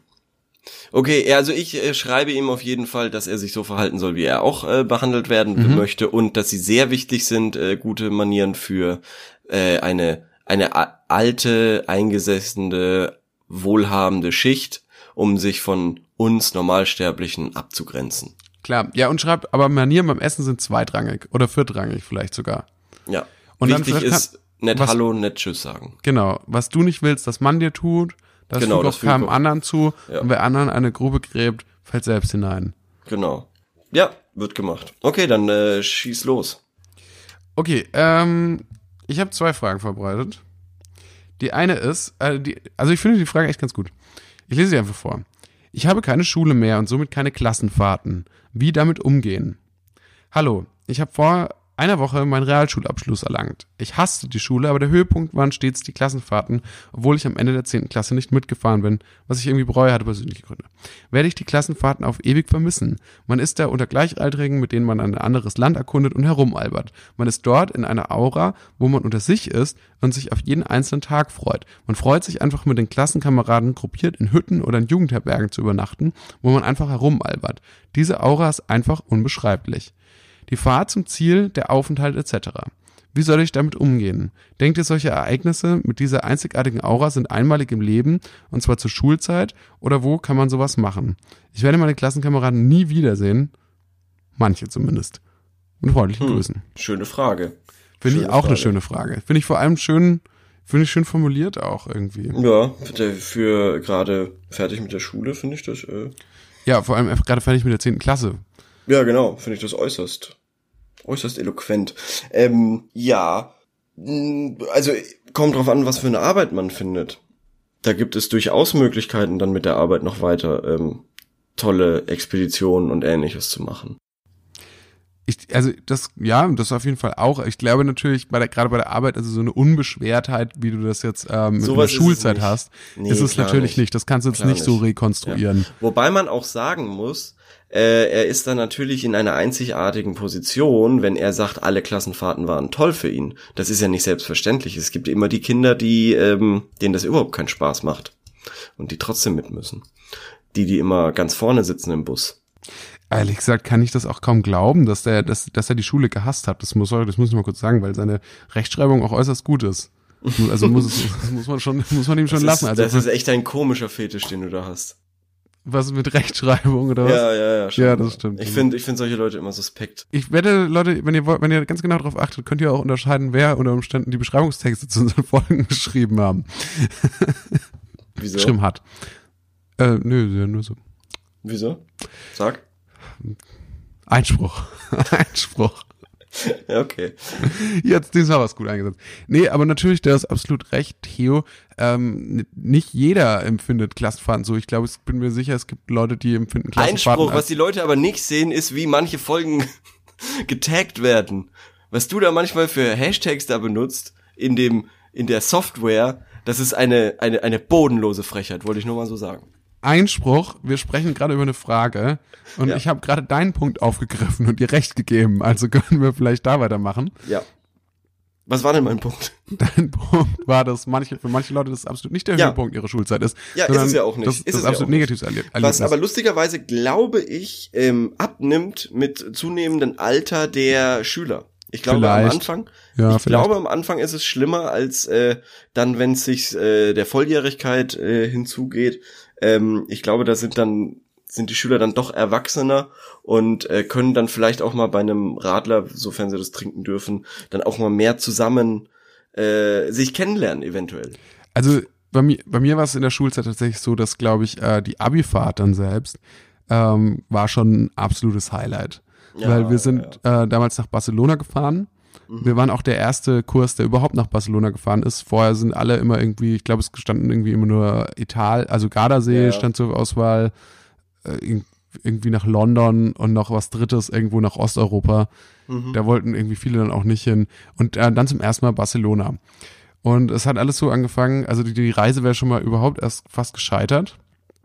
Okay, also ich äh, schreibe ihm auf jeden Fall, dass er sich so verhalten soll, wie er auch äh, behandelt werden mhm. möchte und dass sie sehr wichtig sind, äh, gute Manieren für äh, eine eine alte, eingesessene, wohlhabende Schicht, um sich von uns Normalsterblichen abzugrenzen. Klar, ja, und schreibt, aber Manieren beim Essen sind zweitrangig oder viertrangig vielleicht sogar. Ja. Und Wichtig ist nett was, Hallo, nett Tschüss sagen. Genau. Was du nicht willst, dass man dir tut, das genau, fügt auch keinem anderen zu. Ja. Und wer anderen eine Grube gräbt, fällt selbst hinein. Genau. Ja, wird gemacht. Okay, dann äh, schieß los. Okay, ähm, ich habe zwei Fragen vorbereitet. Die eine ist, äh, die, also ich finde die Frage echt ganz gut. Ich lese sie einfach vor. Ich habe keine Schule mehr und somit keine Klassenfahrten. Wie damit umgehen? Hallo, ich habe vor einer Woche meinen Realschulabschluss erlangt. Ich hasste die Schule, aber der Höhepunkt waren stets die Klassenfahrten, obwohl ich am Ende der 10. Klasse nicht mitgefahren bin, was ich irgendwie bereue hatte persönliche Gründe. Werde ich die Klassenfahrten auf ewig vermissen. Man ist da unter Gleichaltrigen, mit denen man ein anderes Land erkundet und herumalbert. Man ist dort in einer Aura, wo man unter sich ist und sich auf jeden einzelnen Tag freut. Man freut sich einfach mit den Klassenkameraden gruppiert in Hütten oder in Jugendherbergen zu übernachten, wo man einfach herumalbert. Diese Aura ist einfach unbeschreiblich die Fahrt zum Ziel, der Aufenthalt etc. Wie soll ich damit umgehen? Denkt ihr, solche Ereignisse mit dieser einzigartigen Aura sind einmalig im Leben, und zwar zur Schulzeit, oder wo kann man sowas machen? Ich werde meine Klassenkameraden nie wiedersehen. Manche zumindest. Und freundlichen hm, Grüßen. Schöne Frage. Finde ich auch Frage. eine schöne Frage. Finde ich vor allem schön, finde ich schön formuliert auch irgendwie. Ja, für gerade fertig mit der Schule finde ich das. Äh ja, vor allem gerade fertig mit der zehnten Klasse. Ja, genau, finde ich das äußerst, äußerst eloquent. Ähm, ja, mm, also kommt drauf an, was für eine Arbeit man findet. Da gibt es durchaus Möglichkeiten, dann mit der Arbeit noch weiter ähm, tolle Expeditionen und ähnliches zu machen. Ich, also das, ja, das auf jeden Fall auch. Ich glaube natürlich, bei der, gerade bei der Arbeit, also so eine Unbeschwertheit, wie du das jetzt ähm, mit der Schulzeit hast, nee, ist es natürlich nicht. nicht. Das kannst du jetzt nicht, nicht, so rekonstruieren. Ja. Wobei man auch sagen muss, äh, er ist dann natürlich in einer einzigartigen Position, wenn er sagt, alle Klassenfahrten waren toll für ihn. Das ist ja nicht selbstverständlich. Es gibt immer die Kinder, die ähm, denen das überhaupt keinen Spaß macht und die trotzdem mit müssen. Die, die immer ganz vorne sitzen im Bus. Ehrlich gesagt kann ich das auch kaum glauben, dass der, dass, dass er die Schule gehasst hat. Das muss, das muss ich mal kurz sagen, weil seine Rechtschreibung auch äußerst gut ist. Also muss, es, muss man schon, muss man ihm schon das lassen. Ist, also das ist echt ein komischer Fetisch, den du da hast. Was mit Rechtschreibung oder was? Ja, ja, ja. Schon. Ja, das stimmt. Ich finde, ich finde solche Leute immer suspekt. Ich wette, Leute, wenn ihr wollt, wenn ihr ganz genau darauf achtet, könnt ihr auch unterscheiden, wer unter Umständen die Beschreibungstexte zu unseren Folgen geschrieben haben. Wieso? Geschrieben hat. Äh, nö, nur so. Wieso? Sag. Einspruch. Einspruch. Okay. Jetzt, diesmal was gut eingesetzt. Nee, aber natürlich, du hast absolut recht, Theo. Ähm, nicht jeder empfindet Klassenfahrten so. Ich glaube, ich bin mir sicher, es gibt Leute, die empfinden Klassenfahrten Einspruch, was die Leute aber nicht sehen, ist, wie manche Folgen getaggt werden. Was du da manchmal für Hashtags da benutzt, in dem, in der Software, das ist eine, eine, eine bodenlose Frechheit, wollte ich nur mal so sagen. Einspruch, wir sprechen gerade über eine Frage und Ja. ich habe gerade deinen Punkt aufgegriffen und dir recht gegeben. Also können wir vielleicht da weitermachen. Ja. Was war denn mein Punkt? Dein Punkt war, dass manche, für manche Leute das absolut nicht der Ja. Höhepunkt ihrer Schulzeit ist. Ja, ist es ja auch nicht. Das, Ist das es ja absolut nicht. negatives Erleb Was Erlebnis. aber lustigerweise, glaube ich, ähm, abnimmt mit zunehmendem Alter der Schüler. Ich glaube am Vielleicht. Anfang, Ja, ich vielleicht. glaube am Anfang ist es schlimmer als äh, dann, wenn es sich äh, der Volljährigkeit äh, hinzugeht. Ähm, ich glaube, da sind dann sind die Schüler dann doch erwachsener und äh, können dann vielleicht auch mal bei einem Radler, sofern sie das trinken dürfen, dann auch mal mehr zusammen äh, sich kennenlernen eventuell. Also bei mir, bei mir war es in der Schulzeit tatsächlich so, dass, glaube ich, äh, die Abifahrt dann selbst ähm, war schon ein absolutes Highlight. Ja, Weil wir sind äh, damals nach Barcelona gefahren. Mhm. Wir waren auch der erste Kurs, der überhaupt nach Barcelona gefahren ist. Vorher sind alle immer irgendwie, ich glaube, es standen irgendwie immer nur Ital, also Gardasee Ja. stand zur Auswahl, äh, irg- irgendwie nach London und noch was Drittes irgendwo nach Osteuropa. Mhm. Da wollten irgendwie viele dann auch nicht hin. Und äh, dann zum ersten Mal Barcelona. Und es hat alles so angefangen, also die, die Reise wäre schon mal überhaupt erst fast gescheitert,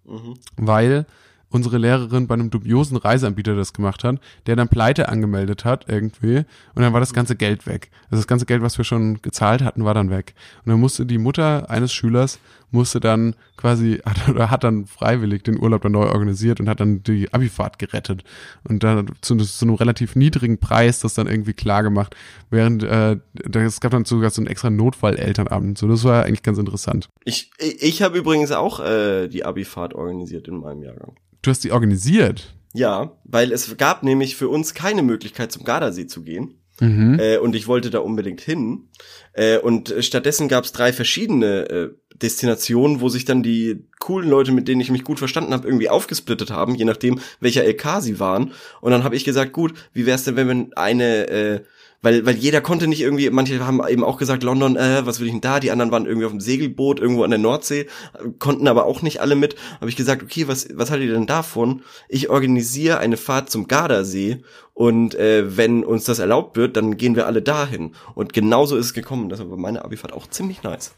Mhm. weil unsere Lehrerin bei einem dubiosen Reiseanbieter das gemacht hat, der dann Pleite angemeldet hat irgendwie und dann war das ganze Geld weg. Also das ganze Geld, was wir schon gezahlt hatten, war dann weg. Und dann musste die Mutter eines Schülers musste dann quasi hat, oder hat dann freiwillig den Urlaub dann neu organisiert und hat dann die Abifahrt gerettet und dann zu, zu einem relativ niedrigen Preis das dann irgendwie klar gemacht, während äh, es gab dann sogar so einen extra Notfall-Elternabend. So, das war eigentlich ganz interessant. Ich, ich, ich habe übrigens auch äh, die Abifahrt organisiert in meinem Jahrgang. Du hast die organisiert. Ja, weil es gab nämlich für uns keine Möglichkeit zum Gardasee zu gehen. Mhm. Äh, und ich wollte da unbedingt hin. Äh, und stattdessen gab es drei verschiedene äh, Destinationen, wo sich dann die coolen Leute, mit denen ich mich gut verstanden habe, irgendwie aufgesplittet haben, je nachdem, welcher LK sie waren. Und dann habe ich gesagt, gut, wie wär's denn, wenn wir eine, äh, weil, weil jeder konnte nicht irgendwie, manche haben eben auch gesagt, London, äh, was will ich denn da? Die anderen waren irgendwie auf dem Segelboot irgendwo an der Nordsee, konnten aber auch nicht alle mit. Habe ich gesagt, okay, was, was haltet ihr denn davon? Ich organisiere eine Fahrt zum Gardasee und äh, wenn uns das erlaubt wird, dann gehen wir alle dahin. Und genauso ist es gekommen. Deshalb war meine Abifahrt auch ziemlich nice.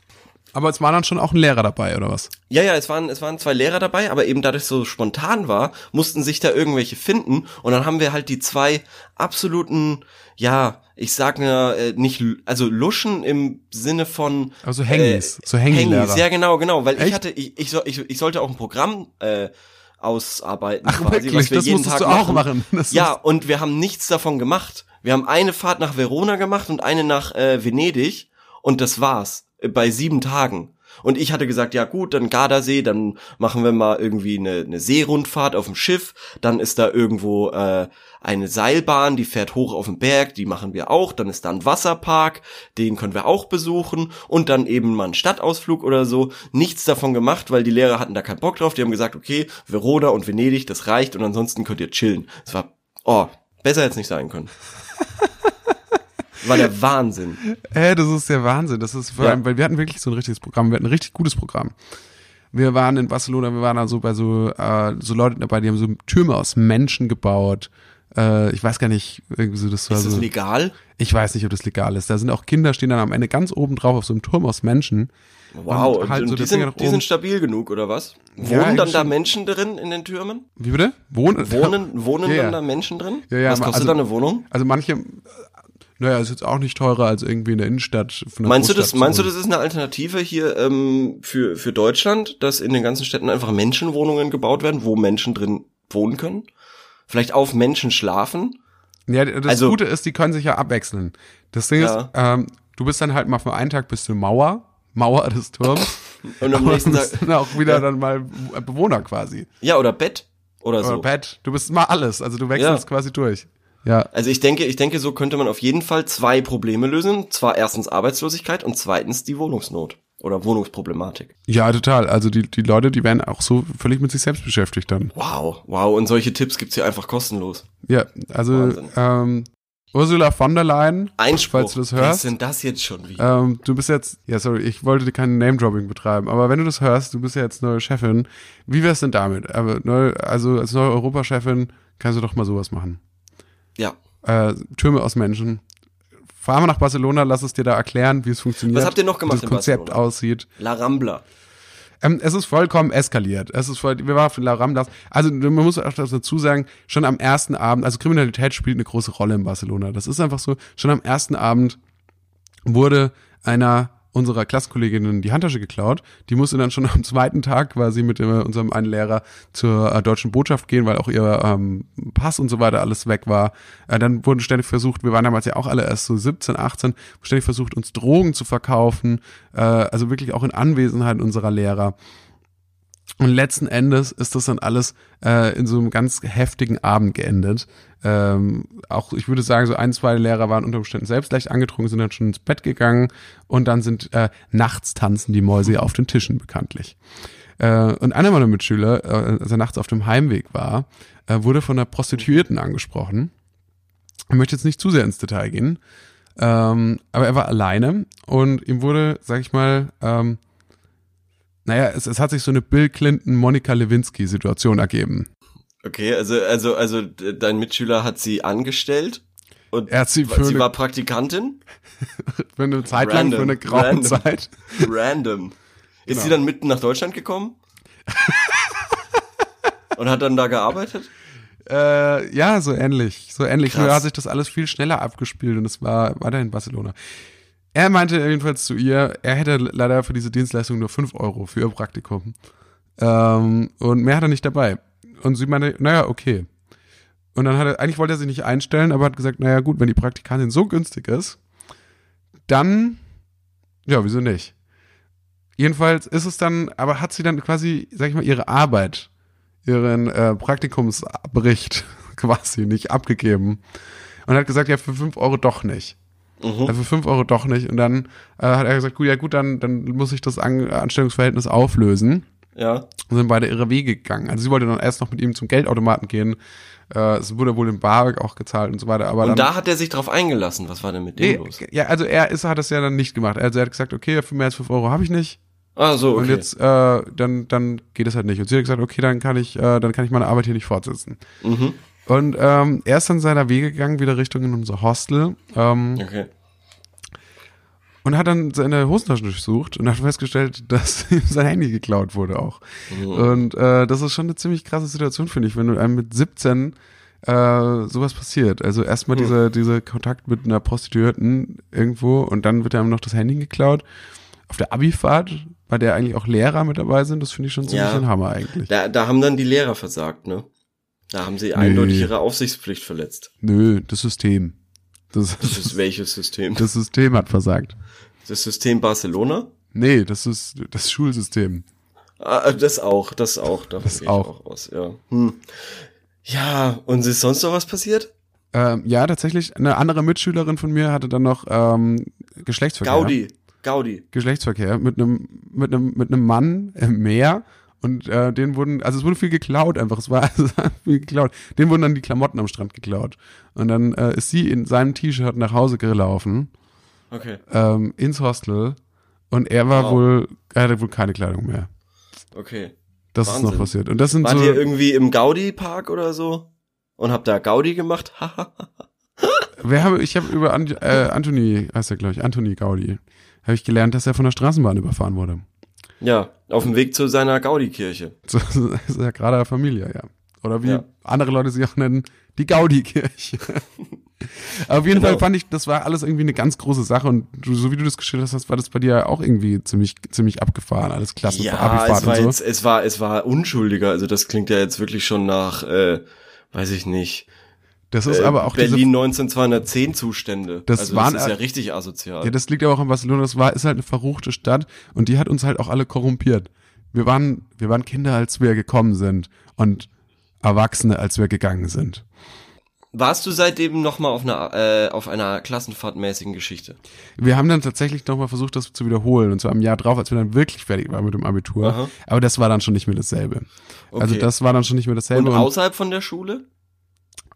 Aber es war dann schon auch ein Lehrer dabei, oder was? Ja, ja, es waren, es waren zwei Lehrer dabei, aber eben dadurch so spontan war, mussten sich da irgendwelche finden und dann haben wir halt die zwei absoluten, ja, ich sag mir äh, nicht, also Luschen im Sinne von Also Hengis, so Hängelehrer. Hengis, ja genau, genau, weil ich Echt? hatte, ich, ich, ich, ich sollte auch ein Programm äh, ausarbeiten, Ach, wirklich? Das musstest du auch machen. Das ja, und wir haben nichts davon gemacht. Wir haben eine Fahrt nach Verona gemacht und eine nach äh, Venedig und das war's äh, bei sieben Tagen. Und ich hatte gesagt, ja gut, dann Gardasee, dann machen wir mal irgendwie eine, eine Seerundfahrt auf dem Schiff. Dann ist da irgendwo äh, eine Seilbahn, die fährt hoch auf den Berg, die machen wir auch. Dann ist da ein Wasserpark, den können wir auch besuchen. Und dann eben mal einen Stadtausflug oder so. Nichts davon gemacht, weil die Lehrer hatten da keinen Bock drauf. Die haben gesagt, okay, Verona und Venedig, das reicht und ansonsten könnt ihr chillen. Es war, oh, besser jetzt nicht sein können. War der Wahnsinn. Äh, das ist der Wahnsinn. Das ist vor Ja. allem, weil wir hatten wirklich so ein richtiges Programm. Wir hatten ein richtig gutes Programm. Wir waren in Barcelona, wir waren da so bei so, äh, so Leuten dabei, die haben so Türme aus Menschen gebaut. Äh, ich weiß gar nicht, irgendwie so, das war Ist das so. legal? Ich weiß nicht, ob das legal ist. Da sind auch Kinder, stehen dann am Ende ganz oben drauf auf so einem Turm aus Menschen. Wow, Und halt und so die, sind, die sind stabil genug, oder was? Wohnen Ja, dann da. Menschen drin in den Türmen? Wie bitte? Wohnen? Wohnen, wohnen Ja, ja. dann da Menschen drin? Ja, ja, was kostet also- da eine Wohnung? Also manche, naja, ist jetzt auch nicht teurer als irgendwie in der Innenstadt. Meinst du das, Großstadt meinst du, das ist eine Alternative hier ähm, für, für Deutschland, dass in den ganzen Städten einfach Menschenwohnungen gebaut werden, wo Menschen drin wohnen können? vielleicht auf Menschen schlafen. Ja, das Also- Gute ist, die können sich ja abwechseln. Das Ding Ja. ist, ähm, du bist dann halt mal für einen Tag bist du Mauer, Mauer des Turms. Und am nächsten Tag, dann auch wieder dann mal Bewohner quasi. ja, oder Bett oder Oder so. Bett. Du bist mal alles. Also du wechselst Ja. quasi durch. Ja. Also ich denke, ich denke, so könnte man auf jeden Fall zwei Probleme lösen. Zwar erstens Arbeitslosigkeit und zweitens die Wohnungsnot oder Wohnungsproblematik. Ja, total. Also die, die Leute, die werden auch so völlig mit sich selbst beschäftigt dann. Wow, wow. Und solche Tipps gibt's hier einfach kostenlos. Ja, also Wahnsinn. ähm, Ursula von der Leyen, Einspruch. falls du das Was hörst. ist denn das jetzt schon wieder? Ähm, du bist jetzt, ja sorry, ich wollte dir kein Name-Dropping betreiben, aber wenn du das hörst, du bist ja jetzt neue Chefin, wie wär's denn damit? Aber neu, also als neue Europachefin kannst du doch mal sowas machen. Ja. Äh, Türme aus Menschen. Fahr mal nach Barcelona, lass es dir da erklären, wie es funktioniert. Was habt ihr noch gemacht wie das Konzept Barcelona? aussieht. La Rambla. Ähm, es ist vollkommen eskaliert. Es ist voll, wir waren auf La Ramblas. Also man muss auch dazu sagen, schon am ersten Abend, also Kriminalität spielt eine große Rolle in Barcelona. Das ist einfach so. Schon am ersten Abend wurde einer unserer Klassenkolleginnen die Handtasche geklaut. Die musste dann schon am zweiten Tag quasi mit äh, unserem einen Lehrer zur äh, deutschen Botschaft gehen, weil auch ihr ähm, Pass und so weiter alles weg war. Äh, dann wurden ständig versucht, wir waren damals ja auch alle erst so 17, 18, ständig versucht, uns Drogen zu verkaufen, äh, also wirklich auch in Anwesenheit unserer Lehrer. Und letzten Endes ist das dann alles äh, in so einem ganz heftigen Abend geendet. Ähm, auch, ich würde sagen, so ein, zwei Lehrer waren unter Umständen selbst leicht angetrunken, sind dann schon ins Bett gegangen und dann sind äh, nachts tanzen die Mäuse auf den Tischen bekanntlich. Äh, und einer meiner Mitschüler, äh, als er nachts auf dem Heimweg war, äh, wurde von einer Prostituierten angesprochen. Ich möchte jetzt nicht zu sehr ins Detail gehen, ähm, aber er war alleine und ihm wurde, sag ich mal, ähm, naja, es, es hat sich so eine Bill Clinton, Monika Lewinsky Situation ergeben. Okay, also, also, also dein Mitschüler hat sie angestellt und Er hat sie für sie eine, war Praktikantin? für eine Zeit lang, für Random, eine graue random. Zeit. Random. Ist Genau. sie dann mitten nach Deutschland gekommen? und hat dann da gearbeitet? Äh, ja, so ähnlich, so ähnlich. Krass. Nur hat sich das alles viel schneller abgespielt und es war weiterhin Barcelona. Er meinte jedenfalls zu ihr, er hätte leider für diese Dienstleistung nur 5 Euro für ihr Praktikum. Ähm, und mehr hat er nicht dabei. Und sie meinte, naja, okay. Und dann hat er, eigentlich wollte er sich nicht einstellen, aber hat gesagt, naja gut, wenn die Praktikantin so günstig ist, dann, ja, wieso nicht? Jedenfalls ist es dann, aber hat sie dann quasi, sag ich mal, ihre Arbeit, ihren äh, Praktikumsbericht quasi nicht abgegeben und hat gesagt, ja, für 5 Euro doch nicht. Mhm. Also für 5 Euro doch nicht. Und dann äh, hat er gesagt, gut, ja gut, dann, dann muss ich das An Anstellungsverhältnis auflösen. Ja. Und sind beide ihre Wege gegangen. Also sie wollte dann erst noch mit ihm zum Geldautomaten gehen. Äh, es wurde wohl in Bar auch gezahlt und so weiter. Aber Und dann, da hat er sich drauf eingelassen. Was war denn mit dem nee, los? ja, also er ist, hat das ja dann nicht gemacht. Also er hat gesagt, okay, für mehr als 5 Euro habe ich nicht. Ah, so, okay. Und jetzt, äh, dann, dann geht es halt nicht. Und sie hat gesagt, okay, dann kann ich, äh, dann kann ich meine Arbeit hier nicht fortsetzen. mhm. Und ähm, er ist dann seiner Wege gegangen, wieder Richtung in unser Hostel. Ähm, Okay. und hat dann seine Hosentasche durchsucht und hat festgestellt, dass ihm sein Handy geklaut wurde auch. Mhm. Und äh, das ist schon eine ziemlich krasse Situation, finde ich, wenn du einem mit 17 äh, sowas passiert. Also erstmal Mhm. dieser dieser Kontakt mit einer Prostituierten irgendwo und dann wird einem noch das Handy geklaut. Auf der Abifahrt, bei der eigentlich auch Lehrer mit dabei sind, das finde ich schon ziemlich Ja. ein Hammer eigentlich. Da, da haben dann die Lehrer versagt, ne? Da haben sie eindeutig ihre Aufsichtspflicht verletzt. Nö, das System. Das, Das ist welches System? das System hat versagt. Das System Barcelona? Nee, das ist das Schulsystem. Ah, das auch, das auch. Davon Das auch. auch aus, ja. Hm. Ja, und ist sonst noch was passiert? Ähm, ja, tatsächlich. Eine andere Mitschülerin von mir hatte dann noch ähm, Geschlechtsverkehr. Gaudi, Gaudi. Geschlechtsverkehr mit einem mit einem mit einem Mann im Meer und äh, den wurden also es wurde viel geklaut einfach es war, es war viel geklaut den wurden dann die Klamotten am Strand geklaut und dann äh, ist sie in seinem T-Shirt nach Hause gelaufen Okay, ähm, ins Hostel und er war Wow. wohl er hatte wohl keine Kleidung mehr okay. das ist Wahnsinn. noch passiert und das sind Wart so ihr irgendwie im Gaudi-Park oder so? Und habt da Gaudi gemacht? Wer habe ich habe über An äh, Anthony heißt er glaube ich Anthony Gaudi habe ich gelernt dass er von der Straßenbahn überfahren wurde ja, auf dem Weg zu seiner Gaudi-Kirche. So, das ist ja gerade Familie, ja. Oder wie Ja. andere Leute sie auch nennen, die Gaudi-Kirche. Auf jeden Genau. Fall fand ich, das war alles irgendwie eine ganz große Sache und du, so wie du das geschildert hast, war das bei dir auch irgendwie ziemlich, ziemlich abgefahren, alles Klassen, Ja, Abifahrt es war und so. jetzt, es war, es war unschuldiger. Also das klingt ja jetzt wirklich schon nach, äh, weiß ich nicht. Das ist äh, aber auch Berlin 19210 Zustände. Das also waren- das ist ja richtig asozial. Ja, das liegt aber auch in Barcelona. Das war, ist halt eine verruchte Stadt und die hat uns halt auch alle korrumpiert. Wir waren, wir waren Kinder, als wir gekommen sind und Erwachsene, als wir gegangen sind. Warst du seitdem noch mal auf einer äh, auf einer klassenfahrtmäßigen Geschichte? Wir haben dann tatsächlich nochmal versucht, das zu wiederholen. Und zwar im Jahr drauf, als wir dann wirklich fertig waren mit dem Abitur. Aha. Aber das war dann schon nicht mehr dasselbe. Also Okay. das war dann schon nicht mehr dasselbe. Und Und, außerhalb von der Schule?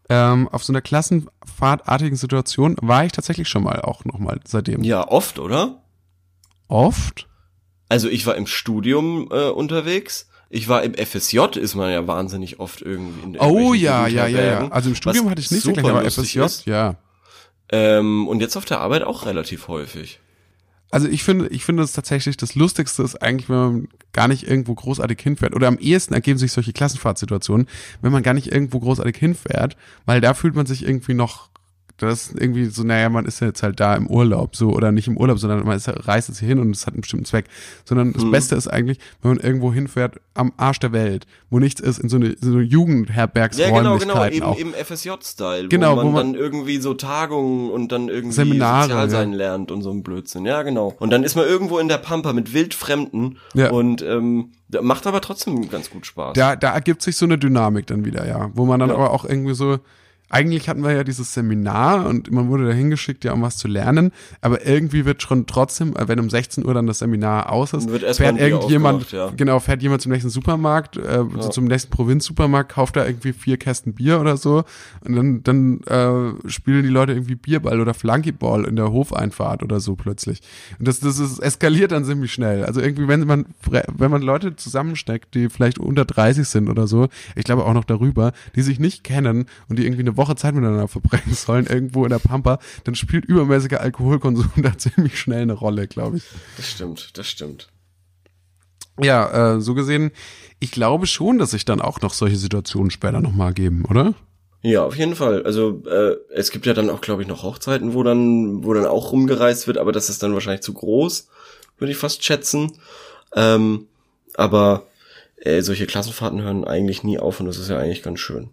Ähm, auf so einer klassenfahrtartigen Situation war ich tatsächlich schon mal auch nochmal seitdem. Ja, oft, oder? Oft? Also ich war im Studium äh, unterwegs. Ich war im FSJ, ist man ja wahnsinnig oft irgendwie in Oh irgendwelchen ja, ja, ja, ja. Also im Studium hatte ich nicht super wirklich, aber FSJ, ist. ja. Ähm, und jetzt auf der Arbeit auch relativ häufig. Also ich finde, ich finde es tatsächlich das Lustigste ist eigentlich, wenn man gar nicht irgendwo großartig hinfährt. Oder am ehesten ergeben sich solche Klassenfahrtsituationen, wenn man gar nicht irgendwo großartig hinfährt, weil da fühlt man sich irgendwie noch, das ist irgendwie so, naja, man ist ja jetzt halt da im Urlaub, so, oder nicht im Urlaub, sondern man ist, reist jetzt hier hin und es hat einen bestimmten Zweck. Sondern das Mhm. Beste ist eigentlich, wenn man irgendwo hinfährt am Arsch der Welt, wo nichts ist, in so eine, so eine Ja, genau, genau, Jugendherbergsräumlichkeiten eben im FSJ-Style, Genau, wo, man wo man- dann irgendwie so Tagungen und dann irgendwie Seminare, sozial ja. sein lernt und so ein Blödsinn. Ja, genau. Und dann ist man irgendwo in der Pampa mit Wildfremden Ja. und ähm, macht aber trotzdem ganz gut Spaß. Da, da ergibt sich so eine Dynamik dann wieder, ja. Wo man dann Ja. aber auch irgendwie so, eigentlich hatten wir ja dieses Seminar und man wurde da hingeschickt, ja, um was zu lernen, aber irgendwie wird schon trotzdem, äh, wenn um 16 Uhr dann das Seminar aus ist, fährt irgendjemand, ja. genau, fährt jemand zum nächsten Supermarkt, äh, so zum nächsten Provinzsupermarkt, kauft da irgendwie vier Kästen Bier oder so und dann, dann äh, spielen die Leute irgendwie Bierball oder Flunkyball in der Hofeinfahrt oder so plötzlich. Und das, das ist, eskaliert dann ziemlich schnell. Also irgendwie, wenn man, wenn man Leute zusammensteckt, die vielleicht unter 30 sind oder so, ich glaube auch noch darüber, die sich nicht kennen und die irgendwie eine Woche Zeit miteinander verbringen sollen, irgendwo in der Pampa, dann spielt übermäßiger Alkoholkonsum da ziemlich schnell eine Rolle, glaube ich. Das stimmt, das stimmt. Ja, äh, so gesehen, ich glaube schon, dass sich dann auch noch solche Situationen später nochmal geben, oder? Ja, auf jeden Fall. Also äh, es gibt ja dann auch, glaube ich, noch Hochzeiten, wo dann, wo dann auch rumgereist wird, aber das ist dann wahrscheinlich zu groß, würde ich fast schätzen. Ähm, aber äh, solche Klassenfahrten hören eigentlich nie auf und das ist ja eigentlich ganz schön.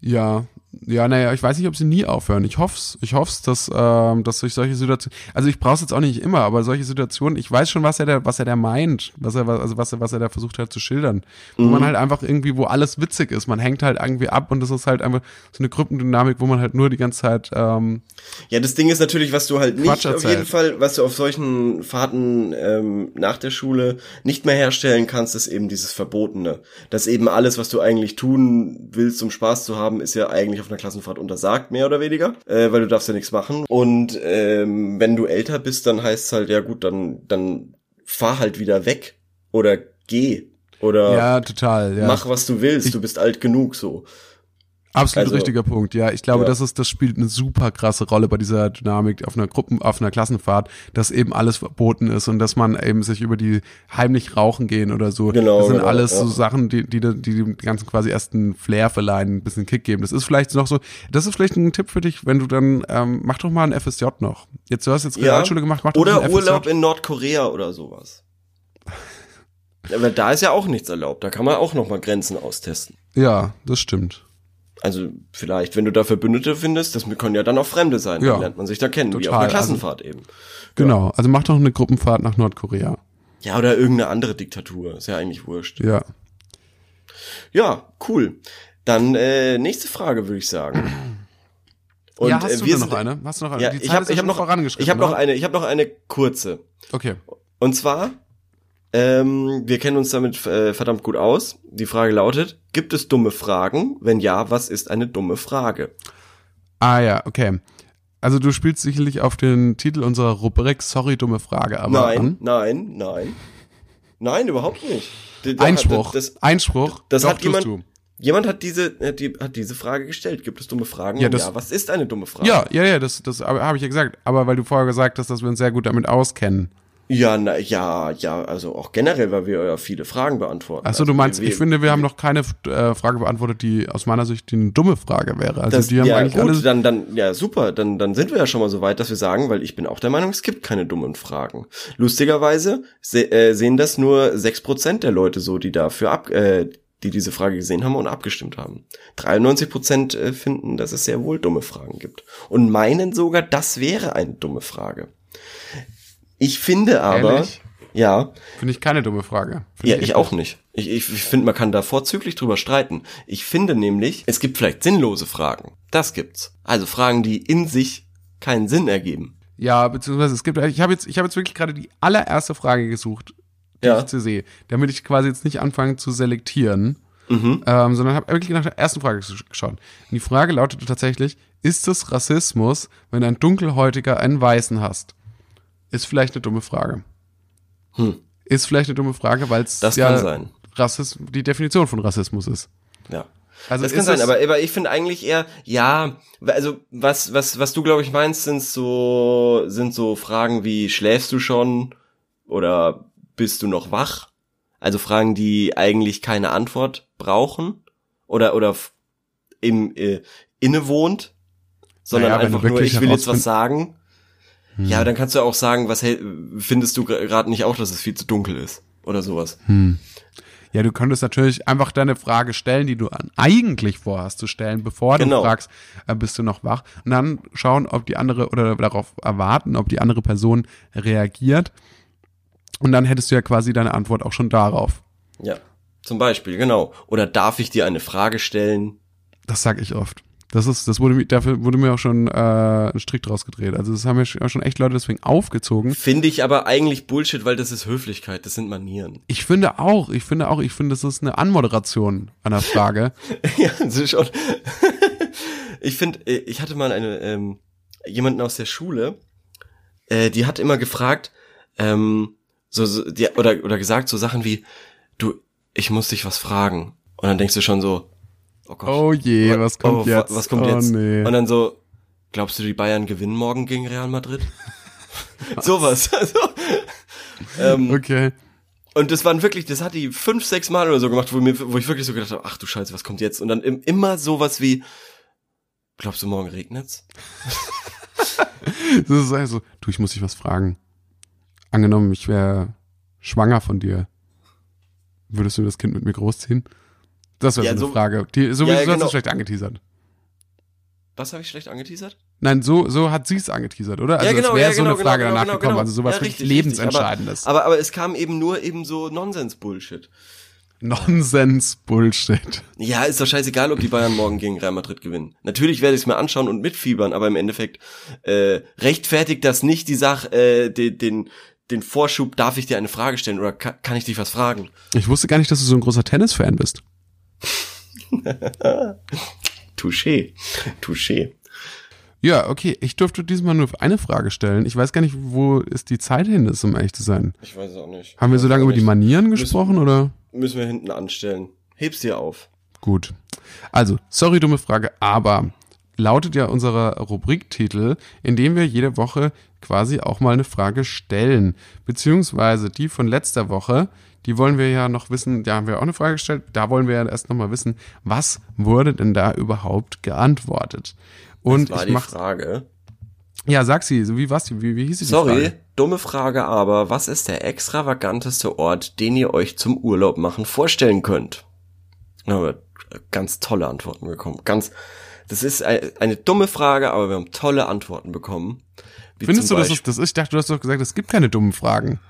Ja, ja, naja, ich weiß nicht, ob sie nie aufhören. Ich hoff's, ich hoff's, dass, ähm, dass durch solche Situationen, also ich brauch's jetzt auch nicht immer, aber solche Situationen, ich weiß schon, was er da, was er da meint, was er, also was er, was er da versucht hat zu schildern. Wo Mhm. man halt einfach irgendwie, wo alles witzig ist, man hängt halt irgendwie ab und das ist halt einfach so eine Gruppendynamik, wo man halt nur die ganze Zeit, ähm, Ja, das Ding ist natürlich, was du halt nicht auf jeden Fall, was du auf solchen Fahrten ähm, nach der Schule nicht mehr herstellen kannst, ist eben dieses Verbotene. Dass eben alles, was du eigentlich tun willst, um Spaß zu haben, ist ja eigentlich auf einer Klassenfahrt untersagt, mehr oder weniger, äh, weil du darfst ja nichts machen. Und ähm, wenn du älter bist, dann heißt es halt, ja gut, dann, dann fahr halt wieder weg oder geh oder ja, total, ja. mach, was du willst, Ich- du bist alt genug so. Absolut Also- richtiger Punkt, ja. Ich glaube, Ja. das ist, das spielt eine super krasse Rolle bei dieser Dynamik auf einer Gruppen, auf einer Klassenfahrt, dass eben alles verboten ist und dass man eben sich über die heimlich rauchen gehen oder so. Genau, Das sind genau, alles so ja. Sachen, die, die, die dem Ganzen quasi erst einen Flair verleihen, ein bisschen Kick geben. Das ist vielleicht noch so, das ist vielleicht ein Tipp für dich, wenn du dann, ähm, mach doch mal ein FSJ noch. Jetzt, du hast jetzt Ja. Realschule gemacht, mach doch Oder ein Urlaub FSJ. in Nordkorea oder sowas. Aber da ist ja auch nichts erlaubt. Da kann man auch noch mal Grenzen austesten. Ja, das stimmt. Also vielleicht, wenn du da Verbündete findest, das können ja dann auch Fremde sein. Ja. Dann lernt man sich da kennen, wie auf Total, einer Klassenfahrt eben. Genau. Also mach doch eine Gruppenfahrt nach Nordkorea. Ja, oder irgendeine andere Diktatur. Ist ja eigentlich wurscht. Ja. Ja, cool. Dann äh, nächste Frage, würde ich sagen. Und, ja, hast äh, du wir noch sind- eine? Hast du noch eine? Ja, Die ich habe ja hab noch vorangeschritten. Ich habe noch ne? eine, ich habe noch eine kurze. Okay. Und zwar, ähm, wir kennen uns damit äh, verdammt gut aus. Die Frage lautet, gibt es dumme Fragen? Wenn ja, was ist eine dumme Frage? Ah ja, okay. Also du spielst sicherlich auf den Titel unserer Rubrik Sorry, dumme Frage, aber nein, an. nein, nein. Nein, überhaupt nicht. D- da- Einspruch. Das, Einspruch. das Doch, hat jemand, du. jemand hat diese, hat, die, hat diese Frage gestellt. Gibt es dumme Fragen? Ja, das- ja, was ist eine dumme Frage? Ja, ja, ja, das, das habe ich ja gesagt. Aber weil du vorher gesagt hast, dass wir uns sehr gut damit auskennen. Ja, na, ja, ja, also auch generell, weil wir ja viele Fragen beantworten. Achso, also du meinst, wir, ich finde, wir haben noch keine äh, Frage beantwortet, die aus meiner Sicht die eine dumme Frage wäre. Also das, die haben ja, eigentlich gut, alle. dann, dann, ja, super, dann, dann sind wir ja schon mal so weit, dass wir sagen, weil ich bin auch der Meinung, es gibt keine dummen Fragen. Lustigerweise se äh, sehen das nur sechs Prozent der Leute so, die dafür ab, äh, die diese Frage gesehen haben und abgestimmt haben. 93 Prozent äh, finden, dass es sehr wohl dumme Fragen gibt. Und meinen sogar, das wäre eine dumme Frage. Ich finde aber, Ehrlich? ja, Finde ich keine dumme Frage. Find ja, echt ich auch nicht. Ich, ich, ich finde, man kann da vorzüglich drüber streiten. Ich finde nämlich, es gibt vielleicht sinnlose Fragen. Das gibt's. Also Fragen, die in sich keinen Sinn ergeben. Ja, beziehungsweise es gibt, ich habe jetzt, ich habe jetzt wirklich gerade die allererste Frage gesucht, die Ja. ich zu sehe, damit ich quasi jetzt nicht anfange zu selektieren, Mhm. ähm, sondern habe wirklich nach der ersten Frage gesch- geschaut. Und die Frage lautete tatsächlich, ist es Rassismus, wenn ein Dunkelhäutiger einen Weißen hasst? Ist vielleicht eine dumme Frage. Hm. Ist vielleicht eine dumme Frage, weil es Das ja kann sein. Rassism die Definition von Rassismus ist. Ja. Also das kann sein, aber, aber ich finde eigentlich eher, ja, also was, was, was du glaube ich meinst, sind so, sind so Fragen wie, schläfst du schon? Oder bist du noch wach? Also Fragen, die eigentlich keine Antwort brauchen oder, oder im, äh, innewohnt, sondern Naja, einfach nur, wirklich ich will jetzt was sagen. Hm. Ja, dann kannst du auch sagen, was hält- findest du gerade nicht auch, dass es viel zu dunkel ist? Oder sowas. Hm. Ja, du könntest natürlich einfach deine Frage stellen, die du an, eigentlich vorhast zu stellen, bevor Genau. du fragst, äh, bist du noch wach? Und dann schauen, ob die andere oder darauf erwarten, ob die andere Person reagiert. Und dann hättest du ja quasi deine Antwort auch schon darauf. Ja. Zum Beispiel, genau. Oder darf ich dir eine Frage stellen? Das sag ich oft. Das ist, das wurde mir, dafür wurde mir auch schon äh, ein Strick draus gedreht. Also das haben mir schon echt Leute deswegen aufgezogen. Finde ich aber eigentlich Bullshit, weil das ist Höflichkeit, das sind Manieren. Ich finde auch, ich finde auch, ich finde, das ist eine Anmoderation einer Frage. ja, das ist schon. ich finde, äh, ich hatte mal eine, ähm, jemanden aus der Schule, äh, die hat immer gefragt, ähm, so, so die, oder, oder gesagt so Sachen wie, du, ich muss dich was fragen. Und dann denkst du schon so, oh Gott. Oh je, was kommt oh, jetzt? Was kommt oh, jetzt? Nee. Und dann so, glaubst du, die Bayern gewinnen morgen gegen Real Madrid? Sowas. Also, ähm, Okay. Und das waren wirklich, das hat die fünf, sechs Mal oder so gemacht, wo, mir, wo ich wirklich so gedacht habe, ach du Scheiße, was kommt jetzt? Und dann im, immer sowas wie, glaubst du, morgen regnet's? Das ist also, du, ich muss dich was fragen. Angenommen, ich wäre schwanger von dir. Würdest du das Kind mit mir großziehen? Das wäre Ja, so eine Frage. Die, so wie Ja, du hast genau. es schlecht angeteasert. Was habe ich schlecht angeteasert? Nein, so, so hat sie es angeteasert, oder? Also ja, genau, es wäre ja, so genau, eine Frage genau, danach genau, gekommen, genau. also sowas ja, wirklich richtig, Lebensentscheidendes. Richtig. Aber, aber, aber es kam eben nur eben so Nonsens-Bullshit. Nonsens-Bullshit. Ja, ist doch scheißegal, ob die Bayern morgen gegen Real Madrid gewinnen. Natürlich werde ich es mir anschauen und mitfiebern, aber im Endeffekt äh, rechtfertigt das nicht die Sache, äh, den, den, den Vorschub, darf ich dir eine Frage stellen oder kann, kann ich dich was fragen? Ich wusste gar nicht, dass du so ein großer Tennis-Fan bist. Touché. Touché. Ja, okay. Ich durfte diesmal nur eine Frage stellen. Ich weiß gar nicht, wo ist die Zeit hin ist, um ehrlich zu sein. Ich weiß es auch nicht. Haben wir so lange über die. Manieren Müssen- gesprochen, oder? Müssen wir hinten anstellen. Heb's dir auf. Gut. Also, sorry, dumme Frage, aber lautet ja unser Rubriktitel, in dem wir jede Woche quasi auch mal eine Frage stellen. Beziehungsweise die von letzter Woche, die wollen wir ja noch wissen, da haben wir auch eine Frage gestellt, da wollen wir ja erst nochmal wissen, was wurde denn da überhaupt geantwortet? Und War ich die mach, Frage. ja, sag sie, wie was die, wie, wie hieß sie die Sorry, Frage? dumme Frage, aber was ist der extravaganteste Ort, den ihr euch zum Urlaub machen vorstellen könnt? Wir ganz tolle Antworten bekommen. Ganz, das ist ein- eine dumme Frage, aber wir haben tolle Antworten bekommen. Wie Findest du, dass das ist? Ich dachte, du hast doch gesagt, es gibt keine dummen Fragen.